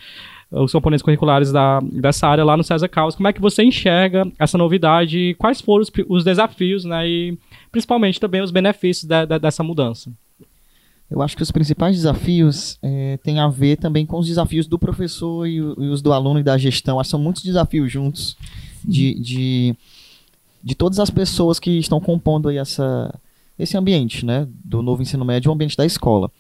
os componentes curriculares da, dessa área lá no César Caos. Como é que você enxerga essa novidade? Quais foram os, os desafios, né? E principalmente também os benefícios de, de, dessa mudança? Eu acho que os principais desafios é, têm a ver também com os desafios do professor e, e, os do aluno e da gestão. São muitos desafios juntos de, de, de todas as pessoas que estão compondo aí essa, esse ambiente né, do novo ensino médio, o ambiente da escola.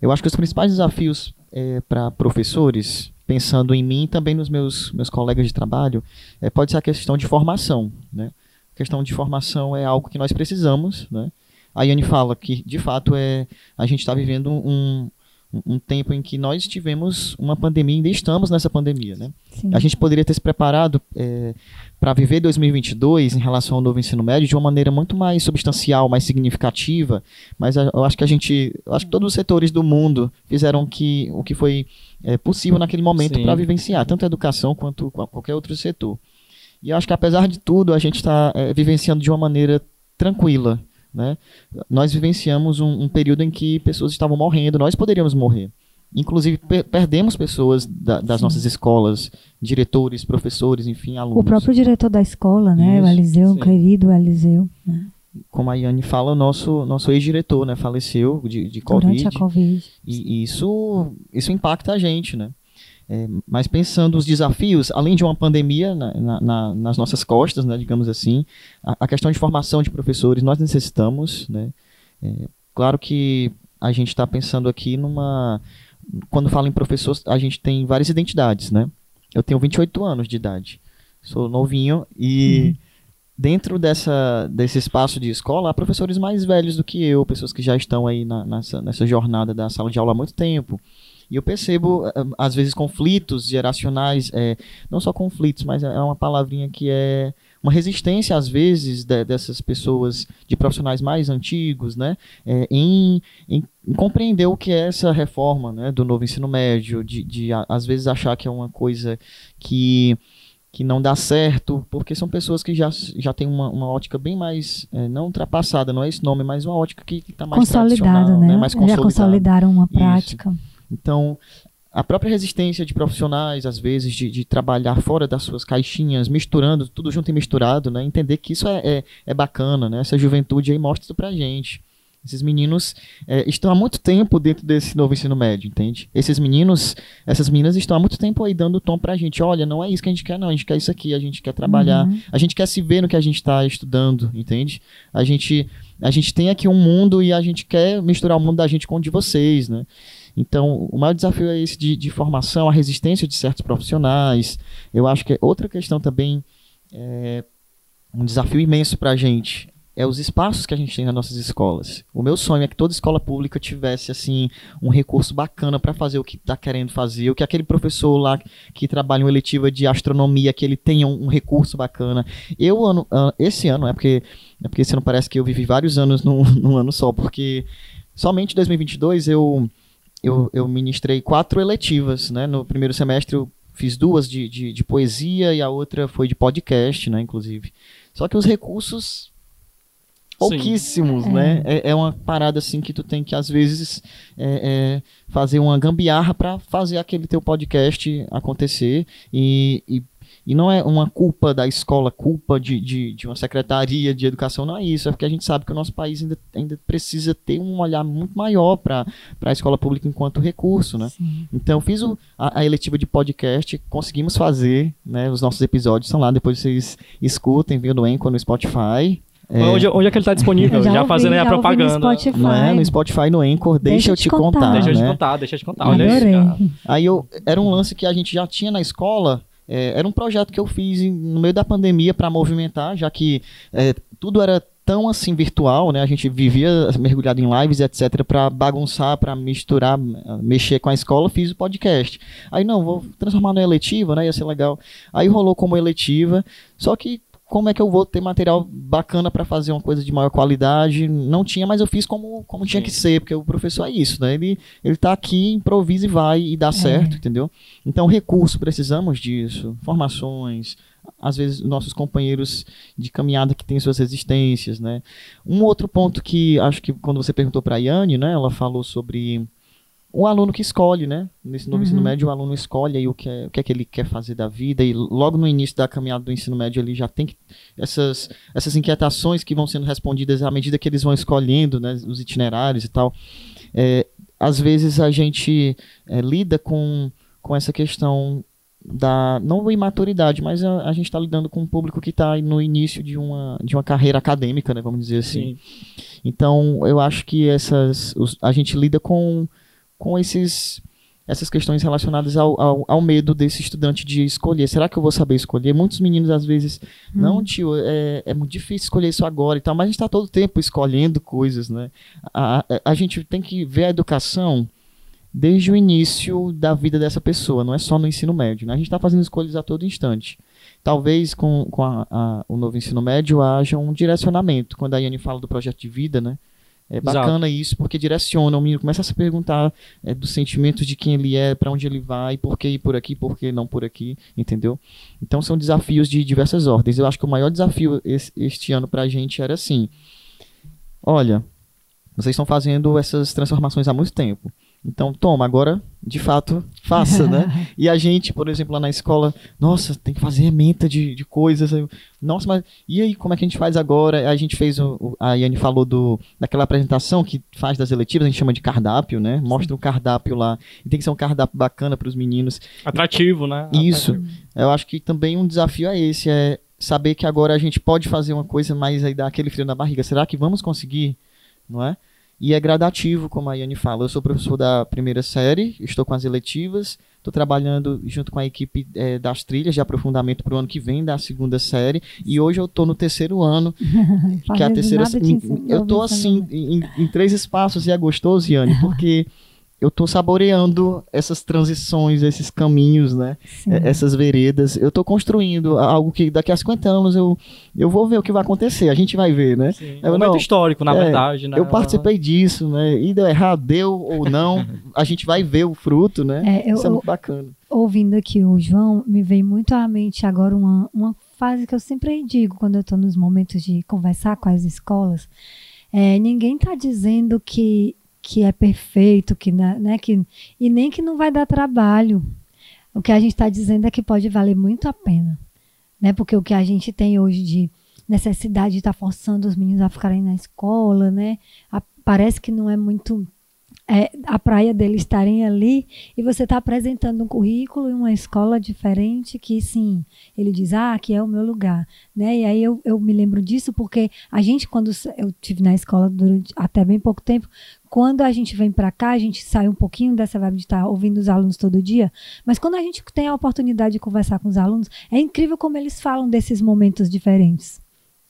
Eu acho que os principais desafios é, para professores, pensando em mim e também nos meus, meus colegas de trabalho, é, pode ser a questão de formação. Né? A questão de formação é algo que nós precisamos. Né? A Yane fala que, de fato, é, a gente está vivendo um, um tempo em que nós tivemos uma pandemia, ainda estamos nessa pandemia, né? A gente poderia ter se preparado é, para viver 2022 em relação ao novo ensino médio de uma maneira muito mais substancial, mais significativa, mas eu acho que a gente, acho que todos os setores do mundo fizeram que, o que foi é, possível naquele momento para vivenciar, tanto a educação quanto qualquer outro setor. E eu acho que apesar de tudo, a gente está é, vivenciando de uma maneira tranquila, né? Nós vivenciamos um, um, período em que pessoas estavam morrendo, nós poderíamos morrer. Inclusive, per perdemos pessoas da, das Sim. nossas escolas, diretores, professores, enfim, alunos. O próprio diretor da escola, né? Isso. O Eliseu, o querido Eliseu. Né? Como a Yane fala, o nosso, nosso ex-diretor né, faleceu de, de Durante Covid. Durante a Covid. E, e isso, isso impacta a gente, né? É, mas pensando os desafios, além de uma pandemia na, na, nas nossas costas, né, digamos assim, a, a, questão de formação de professores nós necessitamos. Né, é, claro que a gente está pensando aqui numa. Quando fala em professor, a gente tem várias identidades. Né? Eu tenho 28 anos de idade, sou novinho e. Uhum. Dentro dessa, desse espaço de escola, há professores mais velhos do que eu, pessoas que já estão aí na, nessa, nessa jornada da sala de aula há muito tempo. E eu percebo, eh, às vezes, conflitos geracionais, é, não só conflitos, mas é uma palavrinha que é uma resistência, às vezes, de- dessas pessoas, de profissionais mais antigos, né, é, em, em- compreender o que é essa reforma né, do novo ensino médio, de, de, a- às vezes achar que é uma coisa que, que não dá certo, porque são pessoas que já, já têm uma, uma ótica bem mais, é, não ultrapassada, não é esse nome, mas uma ótica que está mais Consolidado, tradicional, né? mais Já consolidada. consolidaram uma prática. Então, a própria resistência de profissionais, às vezes, de, de trabalhar fora das suas caixinhas, misturando, tudo junto e misturado, né? Entender que isso é, é, é bacana, né? Essa juventude aí mostra isso pra gente. Esses meninos é, estão há muito tempo dentro desse novo ensino médio, entende? Esses meninos, essas meninas estão há muito tempo aí dando o tom pra gente. Olha, não é isso que a gente quer, não. A gente quer isso aqui, a gente quer trabalhar. Uhum. A gente quer se ver no que a gente está estudando, entende? A gente, a gente tem aqui um mundo e a gente quer misturar o mundo da gente com o de vocês, né? Então, o maior desafio é esse de, de formação, a resistência de certos profissionais. Eu acho que é outra questão também, é, um desafio imenso para a gente, é os espaços que a gente tem nas nossas escolas. O meu sonho é que toda escola pública tivesse assim um recurso bacana para fazer o que está querendo fazer, o que aquele professor lá que trabalha em eletiva de astronomia, que ele tenha um, um recurso bacana. Eu, ano, esse ano, é porque, é porque esse ano parece que eu vivi vários anos num, num ano só, porque somente em 2022 eu, eu, eu ministrei quatro eletivas, né? No primeiro semestre eu fiz duas de, de, de poesia e a outra foi de podcast, né, inclusive. Só que os recursos pouquíssimos, É. né? É, é uma parada assim que tu tem que às vezes é, é, fazer uma gambiarra para fazer aquele teu podcast acontecer e, e, e não é uma culpa da escola, culpa de, de, de uma secretaria de educação, não é isso, é porque a gente sabe que o nosso país ainda, ainda precisa ter um olhar muito maior para a escola pública enquanto recurso, né? Sim. Então eu fiz o- a, a eletiva de podcast, conseguimos fazer, né? Os nossos episódios estão lá, depois vocês escutem, viu no Anchor, no Spotify. É, Onde, onde é que ele tá disponível? Eu já, ouvi, fazendo aí a já propaganda. No Spotify. não é? No Spotify, no Anchor, deixa, eu te contar, Deixa eu te né? contar, deixa eu te contar. Olha Adorei. Aí eu era um lance que a gente já tinha na escola. É, era um projeto que eu fiz em- no meio da pandemia para movimentar, já que é, tudo era tão assim virtual, né? A gente vivia mergulhado em lives, etc, para bagunçar, para misturar, mexer com a escola, fiz o podcast. Aí não, vou transformar na eletiva, né? Ia ser legal. Aí rolou como eletiva, só que como é que eu vou ter material bacana para fazer uma coisa de maior qualidade? Não tinha, mas eu fiz como, como tinha Sim. que ser, porque o professor é isso, né? Ele, ele tá aqui, improvisa e vai e dá certo, entendeu? Então, recurso, precisamos disso. Formações, às vezes nossos companheiros de caminhada que têm suas resistências, né? Um outro ponto que acho que quando você perguntou para a Yane, né? Ela falou sobre o aluno que escolhe, né? Nesse novo Uhum. ensino médio, o aluno escolhe aí o que, é, o que é que ele quer fazer da vida e logo no início da caminhada do ensino médio ele já tem que, essas, essas inquietações que vão sendo respondidas à medida que eles vão escolhendo, né? Os itinerários e tal. É, às vezes a gente é, lida com, com essa questão da não imaturidade, mas a, a gente está lidando com um público que está no início de uma, de uma carreira acadêmica, né? Vamos dizer assim. Sim. Então, eu acho que essas, os- a gente lida com, com esses, essas questões relacionadas ao, ao, ao medo desse estudante de escolher. Será que eu vou saber escolher? Muitos meninos, às vezes, não, tio, é, é muito difícil escolher isso agora e tal, mas a gente está todo o tempo escolhendo coisas, né? A, a, a gente tem que ver a educação desde o início da vida dessa pessoa, não é só no ensino médio. Né? A gente está fazendo escolhas a todo instante. Talvez com, com a- a- o novo ensino médio haja um direcionamento. Quando a Yane fala do projeto de vida, né? É Exato. bacana isso, porque direciona. O menino começa a se perguntar é, dos sentimentos de quem ele é, para onde ele vai, por que ir por aqui, por que não por aqui, entendeu? Então são desafios de diversas ordens. Eu acho que o maior desafio esse- este ano para a gente era assim: olha, vocês estão fazendo essas transformações há muito tempo. Então, toma, agora, de fato, faça, né? E a gente, por exemplo, lá na escola, nossa, tem que fazer ementa de, de coisas. Nossa, mas e aí, como é que a gente faz agora? A gente fez, o, o- a Yane falou do, daquela apresentação que faz das eletivas, a gente chama de cardápio, né? Mostra o cardápio lá. E tem que ser um cardápio bacana para os meninos. Atrativo, né? Isso. Atrativo. Eu acho que também um desafio é esse, é saber que agora a gente pode fazer uma coisa, mas aí dá aquele frio na barriga. Será que vamos conseguir? Não é? E é gradativo, como a Yane fala. Eu sou professor da primeira série, estou com as eletivas, estou trabalhando junto com a equipe eh, das trilhas de aprofundamento para o ano que vem, da segunda série, e hoje eu estou no terceiro ano, que é a terceira. Eu estou assim, em, em três espaços e é gostoso, Yane, porque eu tô saboreando essas transições, esses caminhos, né? Sim. É, essas veredas. Eu tô construindo algo que daqui a 50 anos eu, eu vou ver o que vai acontecer. A gente vai ver, né? Sim. Eu É um momento não- histórico, na é, verdade, né? Eu participei disso, né? E deu errado, deu ou não, a gente vai ver o fruto, né? É, eu- Isso é muito bacana. ouvindo aqui o João, me vem muito à mente agora uma, uma fase que eu sempre digo quando eu estou nos momentos de conversar com as escolas. É, ninguém está dizendo que, que é perfeito, que, né, que, e nem que não vai dar trabalho. O que a gente está dizendo é que pode valer muito a pena. Né? Porque o que a gente tem hoje de necessidade de estar forçando os meninos a ficarem na escola, né? A- parece que não é muito é, a praia deles estarem ali e você está apresentando um currículo em uma escola diferente que sim, ele diz, ah, aqui é o meu lugar, né? E aí eu, eu me lembro disso porque a gente quando eu tive na escola durante até bem pouco tempo, quando a gente vem para cá, a gente sai um pouquinho dessa vibe de estar ouvindo os alunos todo dia, mas quando a gente tem a oportunidade de conversar com os alunos, é incrível como eles falam desses momentos diferentes,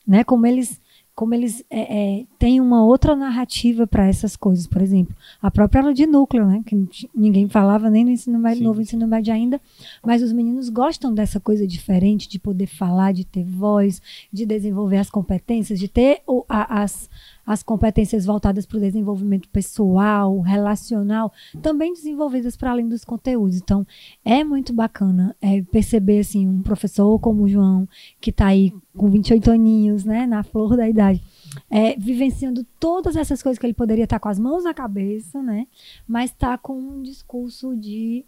né? Como eles como eles é, é, têm uma outra narrativa para essas coisas, por exemplo, a própria aula de núcleo, né, que ninguém falava nem no ensino médio, Sim. novo ensino médio ainda, mas os meninos gostam dessa coisa diferente, de poder falar, de ter voz, de desenvolver as competências, de ter o- a- as, as competências voltadas para o desenvolvimento pessoal, relacional, também desenvolvidas para além dos conteúdos. Então, é muito bacana é, perceber assim um professor como o João, que está aí com 28 aninhos, né, na flor da idade, é, vivenciando todas essas coisas que ele poderia estar com as mãos na cabeça, né, mas está com um discurso de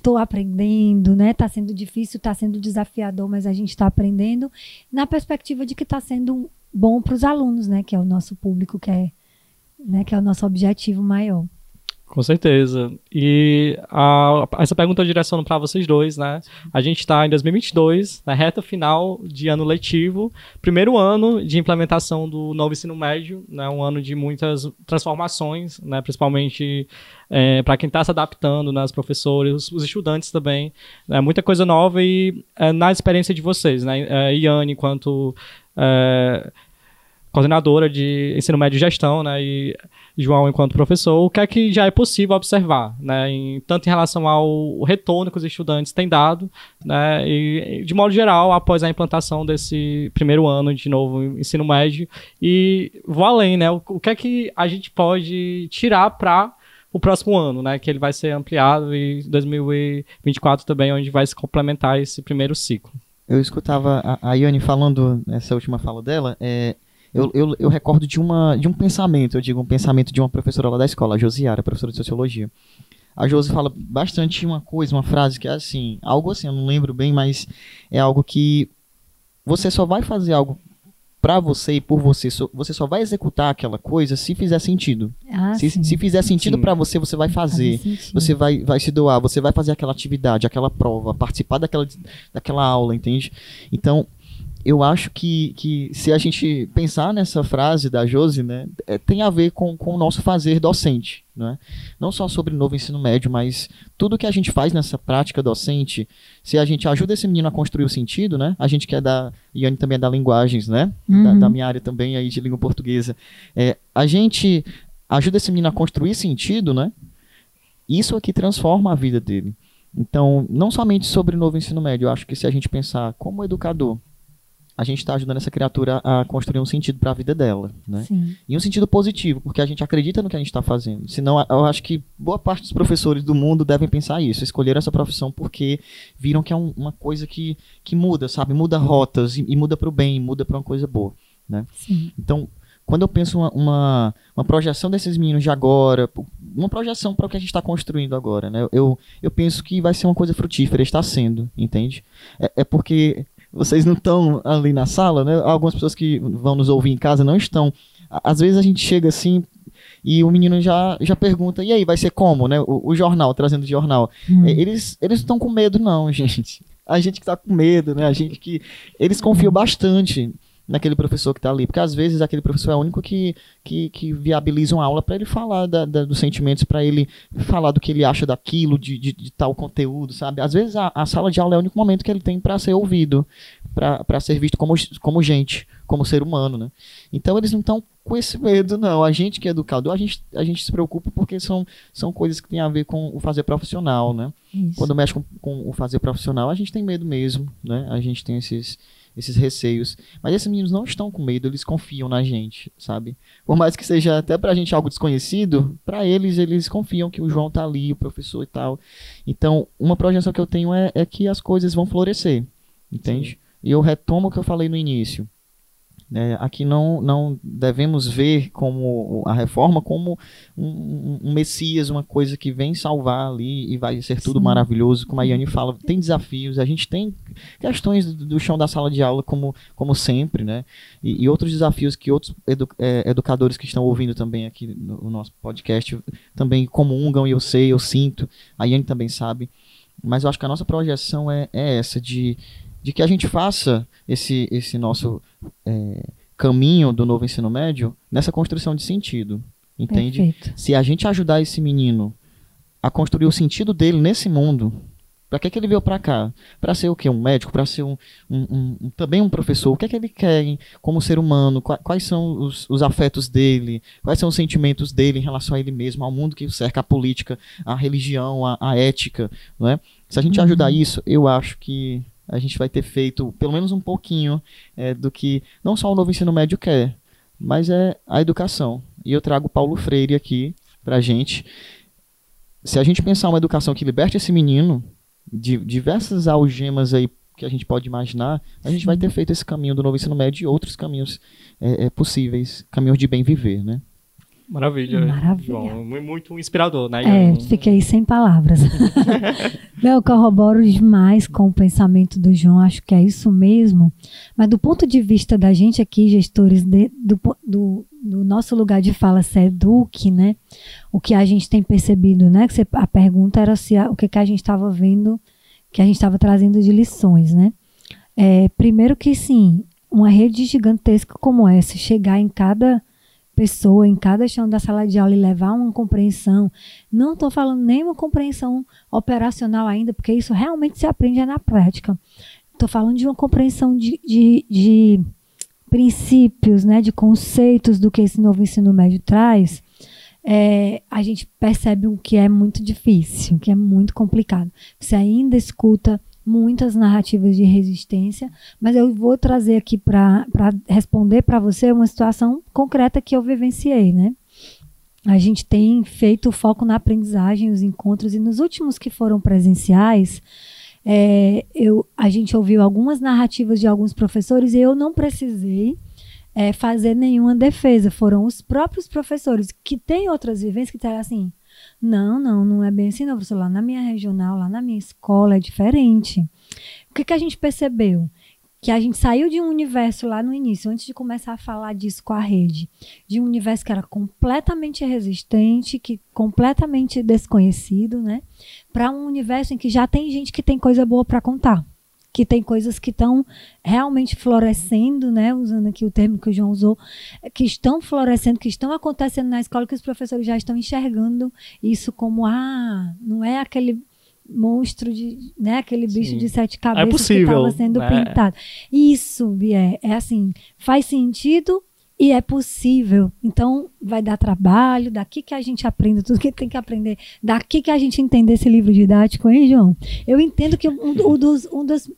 tô aprendendo, né, tá sendo difícil, tá sendo desafiador, mas a gente está aprendendo, na perspectiva de que está sendo bom para os alunos, né, que é o nosso público, que é, né, que é o nosso objetivo maior. Com certeza. E a- essa pergunta eu direciono para vocês dois, né? A gente está em 2022, na reta final de ano letivo, primeiro ano de implementação do novo ensino médio, né? Um ano de muitas transformações, né? Principalmente para quem está se adaptando, né? Os professores, os estudantes também, né? Muita coisa nova e é, na experiência de vocês, né? É, Iane, enquanto é, coordenadora de ensino médio e gestão, né? E João, enquanto professor, o que é que já é possível observar, né? Em, tanto em relação ao retorno que os estudantes têm dado, né? E, de modo geral, após a implantação desse primeiro ano de novo ensino médio. E vou além, né? O, o que é que a gente pode tirar para o próximo ano, né? Que ele vai ser ampliado e 2024 também, onde vai se complementar esse primeiro ciclo. Eu escutava a, a falando nessa última fala dela, é, eu, eu, eu recordo de, uma, de um pensamento, eu digo um pensamento de uma professora lá da escola, a Josiara, professora de sociologia. A Josi fala bastante uma coisa, uma frase que é assim, algo assim, eu não lembro bem, mas é algo que você só vai fazer algo pra você e por você, você só vai executar aquela coisa se fizer sentido. Ah, se, se fizer sentido pra você, você vai fazer. Faz. Você vai, vai se doar, você vai fazer aquela atividade, aquela prova, participar daquela, daquela aula, entende? Então, eu acho que, que se a gente pensar nessa frase da Josi, né, é, tem a ver com, com o nosso fazer docente, né? Não só sobre novo ensino médio, mas tudo que a gente faz nessa prática docente, se a gente ajuda esse menino a construir o sentido, né? A gente que é da, Iane também é da linguagens, né? Da, Uhum. da minha área também aí de língua portuguesa. É, a gente ajuda esse menino a construir sentido, né? Isso é que transforma a vida dele. Então, não somente sobre novo ensino médio, eu acho que se a gente pensar como educador, a gente está ajudando essa criatura a construir um sentido para a vida dela, né? Sim. E um sentido positivo, porque a gente acredita no que a gente está fazendo. Senão, eu acho que boa parte dos professores do mundo devem pensar isso, escolher essa profissão porque viram que é um- uma coisa que, que muda, sabe? Muda rotas e, e muda para o bem, muda para uma coisa boa. Sim. Então, quando eu penso uma, uma, uma projeção desses meninos de agora, uma projeção para o que a gente está construindo agora, né? Eu, eu penso que vai ser uma coisa frutífera, está sendo, entende? É, é porque vocês não estão ali na sala, né? Algumas pessoas que vão nos ouvir em casa não estão. Às vezes a gente chega assim e o menino já, já pergunta, e aí, vai ser como, né? O, o jornal, trazendo o jornal. Hum. É, Eles eles não estão com medo, não, gente. A gente que tá com medo, né? A gente que. Eles confiam bastante. Naquele professor que está ali. Porque às vezes aquele professor é o único que, que, que viabiliza uma aula para ele falar da, da, dos sentimentos, para ele falar do que ele acha daquilo, de, de, de tal conteúdo, sabe? Às vezes a, a, sala de aula é o único momento que ele tem para ser ouvido, para ser visto como, como gente, como ser humano, né? Então eles não estão com esse medo, não. A gente que é educador, a gente, a gente se preocupa porque são, são coisas que têm a ver com o fazer profissional, né? Isso. Quando mexe com, com o fazer profissional, a gente tem medo mesmo, né? A gente tem esses esses receios. Mas esses meninos não estão com medo, eles confiam na gente, sabe? Por mais que seja até pra gente algo desconhecido, para eles, eles confiam que o João tá ali, o professor e tal. Então, uma projeção que eu tenho é, é que as coisas vão florescer, entende? E eu retomo o que eu falei no início. É, aqui não, não devemos ver como a reforma como um, um, Messias, uma coisa que vem salvar ali e vai ser tudo Sim. maravilhoso, como a Yane fala, tem desafios, a gente tem questões do, do chão da sala de aula como, como sempre, né? E, e outros desafios que outros edu, é, educadores que estão ouvindo também aqui no, no nosso podcast também comungam e eu sei, eu sinto, a Yane também sabe, mas eu acho que a nossa projeção é, é essa de de que a gente faça esse, esse nosso é, caminho do novo ensino médio nessa construção de sentido. Entende? Perfeito. Se a gente ajudar esse menino a construir o sentido dele nesse mundo, para que, que ele veio para cá? Para ser o quê? Um médico? Para ser um, um, um, também um professor? O que é que ele quer como ser humano? Quais são os, os, afetos dele? Quais são os sentimentos dele em relação a ele mesmo, ao mundo que o cerca, a política, a religião, a, ética? Não é? Se a gente uhum. ajudar isso, eu acho que a gente vai ter feito pelo menos um pouquinho é, do que não só o novo ensino médio quer, mas é a educação. E eu trago Paulo Freire aqui pra gente. Se a gente pensar uma educação que liberte esse menino de diversas algemas aí que a gente pode imaginar, a gente vai ter feito esse caminho do novo ensino médio e outros caminhos é, é, possíveis, caminhos de bem viver, né? Maravilha. Maravilha. João. Muito inspirador, né? É, fiquei sem palavras. Não, corroboro demais com o pensamento do João, acho que é isso mesmo. Mas do ponto de vista da gente aqui, gestores de, do, do, do, nosso lugar de fala, se Duque, né? O que a gente tem percebido, né? Que a pergunta era se a, o que, que a gente estava vendo, que a gente estava trazendo de lições, né? É, primeiro que sim, uma rede gigantesca como essa, chegar em cada pessoa em cada chão da sala de aula e levar uma compreensão. Não estou falando nem uma compreensão operacional ainda, porque isso realmente se aprende na prática. Estou falando de uma compreensão de, de, de, princípios, né, de conceitos do que esse novo ensino médio traz. É, a gente percebe o que é muito difícil, que é muito complicado. Você ainda escuta muitas narrativas de resistência, mas eu vou trazer aqui para responder para você uma situação concreta que eu vivenciei, né? A gente tem feito foco na aprendizagem, os encontros, e nos últimos que foram presenciais, é, eu, a gente ouviu algumas narrativas de alguns professores e eu não precisei é, fazer nenhuma defesa. Foram os próprios professores que têm outras vivências que estão assim, não, não, não é bem assim, não, professor. Lá na minha regional, lá na minha escola é diferente. O que, que a gente percebeu? Que a gente saiu de um universo lá no início, antes de começar a falar disso com a rede, de um universo que era completamente resistente, que completamente desconhecido, né? Para um universo em que já tem gente que tem coisa boa para contar que tem coisas que estão realmente florescendo, né? Usando aqui o termo que o João usou, que estão florescendo, que estão acontecendo na escola, que os professores já estão enxergando isso como ah, não é aquele monstro de, né, aquele bicho Sim. de sete é cabeças é possível, que estava sendo né? pintado. Isso, Bier, é assim, faz sentido e é possível. Então, vai dar trabalho, daqui que a gente aprende tudo que tem que aprender, daqui que a gente entender esse livro didático, hein, João? Eu entendo que um, um dos, um dos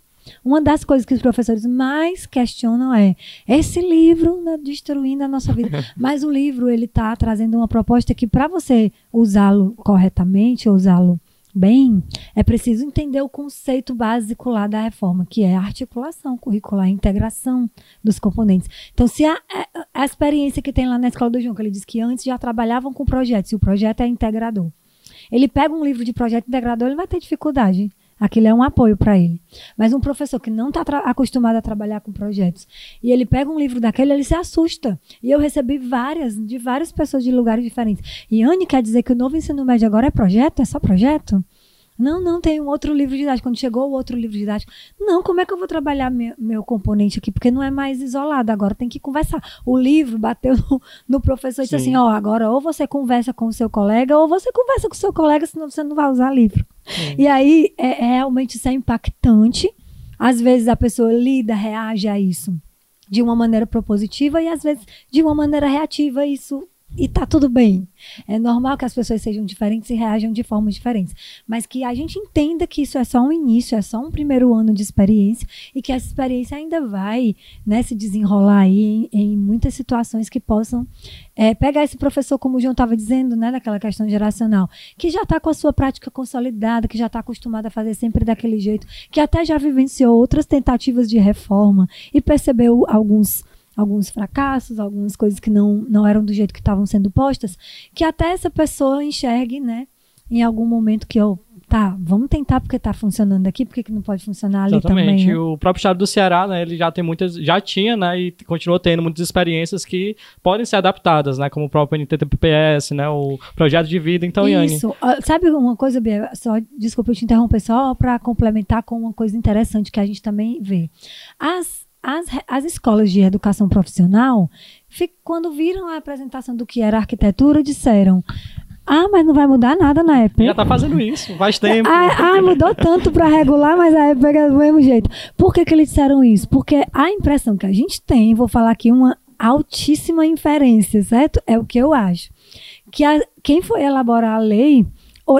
uma das coisas que os professores mais questionam é esse livro né, destruindo a nossa vida. Mas o livro ele está trazendo uma proposta que para você usá-lo corretamente, usá-lo bem, é preciso entender o conceito básico lá da reforma, que é a articulação curricular, a integração dos componentes. Então, se a, a experiência que tem lá na escola do João, que ele disse que antes já trabalhavam com projetos, e o projeto é integrador. Ele pega um livro de projeto integrador, ele vai ter dificuldade Aquilo é um apoio para ele. Mas um professor que não está acostumado a trabalhar com projetos e ele pega um livro daquele, ele se assusta. E eu recebi várias, de várias pessoas de lugares diferentes. E Anne quer dizer que o novo ensino médio agora é projeto? É só projeto? Não, não, tem um outro livro didático. Quando chegou o outro livro didático, não, como é que eu vou trabalhar meu, meu componente aqui? Porque não é mais isolado, agora tem que conversar. O livro bateu no, no professor e disse Sim. assim: ó, agora ou você conversa com o seu colega, ou você conversa com o seu colega, senão você não vai usar livro. E aí, é, é realmente isso é impactante. Às vezes a pessoa lida, reage a isso de uma maneira propositiva e às vezes de uma maneira reativa. Isso e tá tudo bem. É normal que as pessoas sejam diferentes e reajam de formas diferentes, mas que a gente entenda que isso é só um início, é só um primeiro ano de experiência e que essa experiência ainda vai né, se desenrolar aí em, em muitas situações que possam é, pegar esse professor, como o João estava dizendo, né, daquela questão geracional, que já está com a sua prática consolidada, que já está acostumado a fazer sempre daquele jeito, que até já vivenciou outras tentativas de reforma e percebeu alguns alguns fracassos, algumas coisas que não, não eram do jeito que estavam sendo postas, que até essa pessoa enxergue, né, em algum momento que eu, tá, vamos tentar porque tá funcionando aqui, porque que não pode funcionar ali Exatamente. também, né? O próprio estado do Ceará, né, ele já tem muitas, já tinha, né, e continua tendo muitas experiências que podem ser adaptadas, né, como o próprio NTTPS, né, o projeto de vida. Então, Yane, Isso. Ó, Sabe uma coisa, Bia? Só, desculpa eu te interromper, só para complementar com uma coisa interessante que a gente também vê. As, as, as escolas de educação profissional, fi- quando viram a apresentação do que era arquitetura, disseram: Ah, mas não vai mudar nada na EP. já tá fazendo isso, faz tempo. Ah, ah, mudou tanto para regular, mas a época é do mesmo jeito. Por que, que eles disseram isso? Porque a impressão que a gente tem, vou falar aqui uma altíssima inferência, certo? É o que eu acho. Que a- quem foi elaborar a lei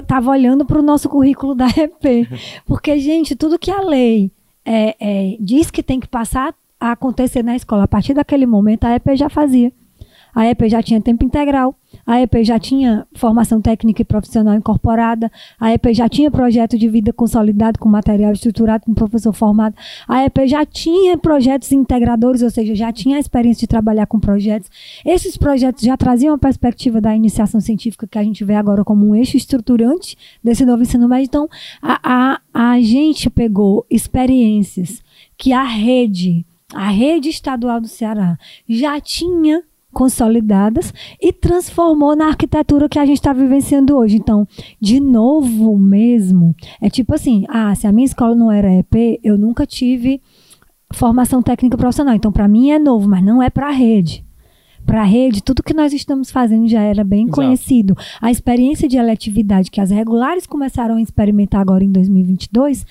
estava olhando para o nosso currículo da EP. Porque, gente, tudo que a lei é, é, diz que tem que passar a acontecer na escola, a partir daquele momento, a EP já fazia. A EP já tinha tempo integral, a EP já tinha formação técnica e profissional incorporada, a EP já tinha projeto de vida consolidado com material estruturado com professor formado, a EP já tinha projetos integradores, ou seja, já tinha a experiência de trabalhar com projetos. Esses projetos já traziam a perspectiva da iniciação científica que a gente vê agora como um eixo estruturante desse novo ensino médio. Então, a, a, a gente pegou experiências que a rede, a rede estadual do Ceará, já tinha consolidadas e transformou na arquitetura que a gente está vivenciando hoje. Então, de novo mesmo, é tipo assim, ah, se a minha escola não era EP, eu nunca tive formação técnica profissional. Então, para mim é novo, mas não é para a rede. Para a rede, tudo que nós estamos fazendo já era bem Exato. conhecido. A experiência de eletividade que as regulares começaram a experimentar agora em 2022,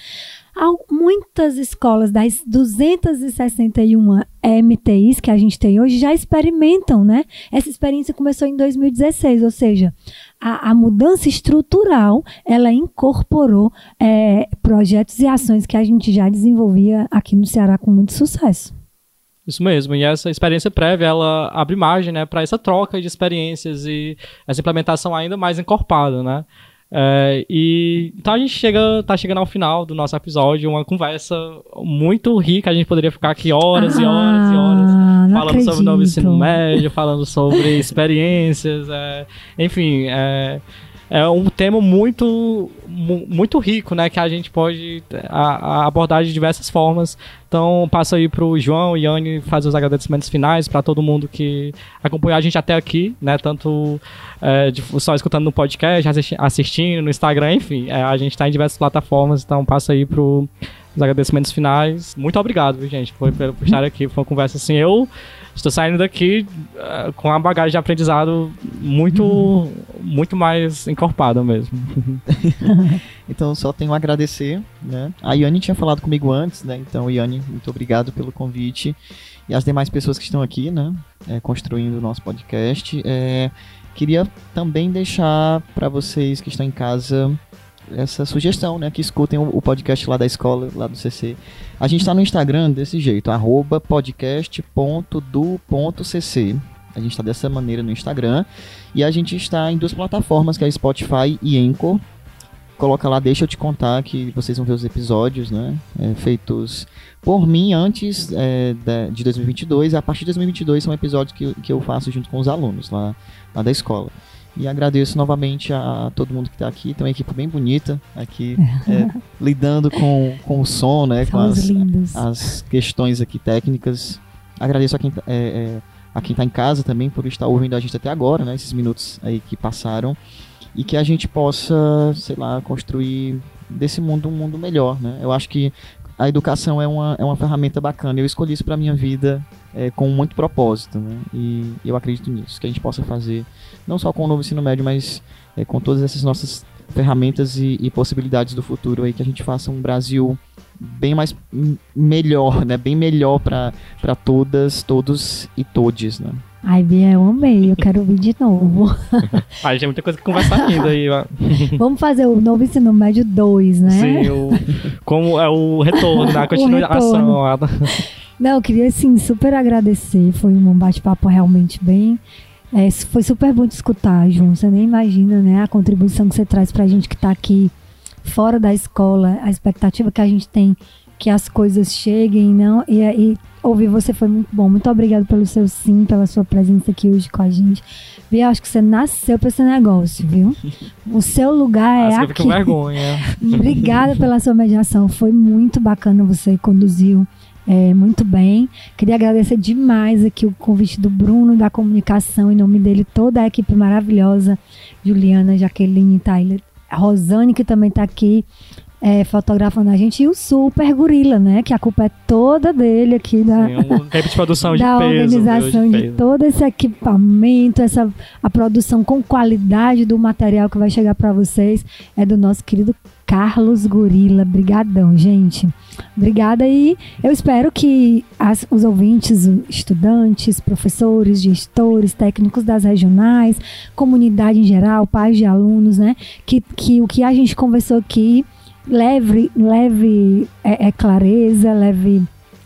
al- muitas escolas das 261 MTIs que a gente tem hoje já experimentam, né? Essa experiência começou em 2016, ou seja, a, a mudança estrutural ela incorporou é, projetos e ações que a gente já desenvolvia aqui no Ceará com muito sucesso. Isso mesmo, e essa experiência prévia, ela abre margem, né, para essa troca de experiências e essa implementação ainda mais encorpada, né? É, e então a gente chega, tá chegando ao final do nosso episódio, uma conversa muito rica, a gente poderia ficar aqui horas e horas e horas Ah, falando sobre o novo ensino médio, falando sobre experiências, é, enfim, é, é um tema muito, mu- muito rico, né, que a gente pode abordar de diversas formas. Então, passo aí pro João e Yane fazer os agradecimentos finais para todo mundo que acompanhou a gente até aqui, né, tanto é, de- só escutando no podcast, assisti- assistindo no Instagram, enfim, é, a gente está em diversas plataformas, então passo aí pro os agradecimentos finais. Muito obrigado, gente, por por estar aqui. Foi uma conversa assim. Eu estou saindo daqui eh, com uma bagagem de aprendizado muito, muito mais encorpada mesmo. Então só tenho a agradecer, né? A Yane tinha falado comigo antes, né? Então, Yane, muito obrigado pelo convite. E as demais pessoas que estão aqui, né? é, construindo o nosso podcast. É, queria também deixar para vocês que estão em casa essa sugestão, né? Que escutem o, o podcast lá da escola, lá do CC. A gente está no Instagram desse jeito, arroba podcast.do.cc. A gente está dessa maneira no Instagram. E a gente está em duas plataformas, que é Spotify e Anchor coloca lá, deixa eu te contar que vocês vão ver os episódios, né? é, feitos por mim antes é, de 2022. A partir de 2022 são episódios que, que eu faço junto com os alunos lá, lá da escola. E agradeço novamente a todo mundo que está aqui. Tem uma equipe bem bonita aqui, é, lidando com, com o som, né? Com São os as, as questões aqui técnicas. Agradeço a quem, tá- é, é, a quem tá em casa também por estar ouvindo a gente até agora, né? Esses minutos aí que passaram. e que a gente possa, sei lá, construir desse mundo um mundo melhor, né? Eu acho que a educação é uma, é uma ferramenta bacana. Eu escolhi isso para minha vida é, com muito propósito, né? E eu acredito nisso, que a gente possa fazer, não só com o novo ensino médio, mas é, com todas essas nossas ferramentas e, e, possibilidades do futuro aí, que a gente faça um Brasil bem mais melhor, né? Bem melhor para todas, todos e todes, né? Ai, Bia, eu amei, eu quero ouvir de novo. Ai, tem muita coisa que conversar ainda aí. Vamos fazer o novo ensino médio 2, né? Sim, o, como é o retorno, né? a continuação. Não, eu queria, assim, super agradecer. Foi um bate-papo realmente bem... É, foi super bom te escutar, João. Você nem imagina, né? A contribuição que você traz pra gente que tá aqui fora da escola, a expectativa que a gente tem que as coisas cheguem, não? E, e ouvir você foi muito bom. Muito obrigado pelo seu sim, pela sua presença aqui hoje com a gente. Bia, acho que você nasceu para esse negócio, viu? O seu lugar é aqui. Com vergonha. Obrigada pela sua mediação. Foi muito bacana você conduziu. É, muito bem. Queria agradecer demais aqui o convite do Bruno da comunicação, em nome dele, toda a equipe maravilhosa, Juliana, Jaqueline, Tyler, Rosane, que também está aqui é, fotografando a gente, e o Super Gorila, né? Que a culpa é toda dele aqui da, Sim, um de produção da de peso, organização de, de todo esse equipamento, essa, a produção com qualidade do material que vai chegar para vocês é do nosso querido Carlos Gorila. Brigadão, gente. Obrigada e eu espero que as, os ouvintes, estudantes, professores, gestores, técnicos das regionais, comunidade em geral, pais de alunos, né, que, que o que a gente conversou aqui leve, leve é, é clareza, leve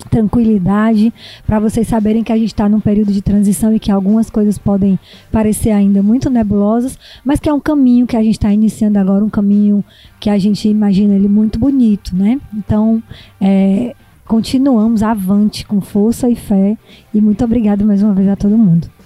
tranquilidade para vocês saberem que a gente está num período de transição e que algumas coisas podem parecer ainda muito nebulosas, mas que é um caminho que a gente está iniciando agora, um caminho que a gente imagina ele muito bonito, né? Então, é, continuamos avante com força e fé e muito obrigado mais uma vez a todo mundo.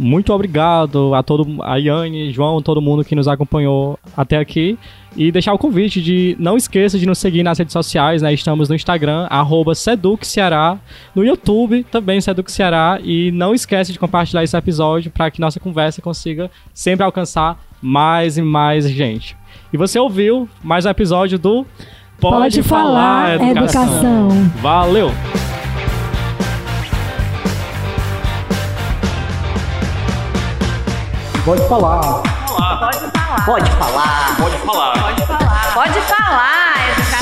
Muito obrigado a todo a Yane, João, todo mundo que nos acompanhou até aqui. E deixar o convite de não esqueça de nos seguir nas redes sociais, né? Estamos no Instagram, arroba Ceará, no YouTube também Seduc Ceará. E não esquece de compartilhar esse episódio para que nossa conversa consiga sempre alcançar mais e mais gente. E você ouviu mais um episódio do Pode, Pode Falar, falar educação. educação. Valeu! Pode falar. Pode falar. Pode falar. Pode falar. Pode falar. Pode falar. Educação.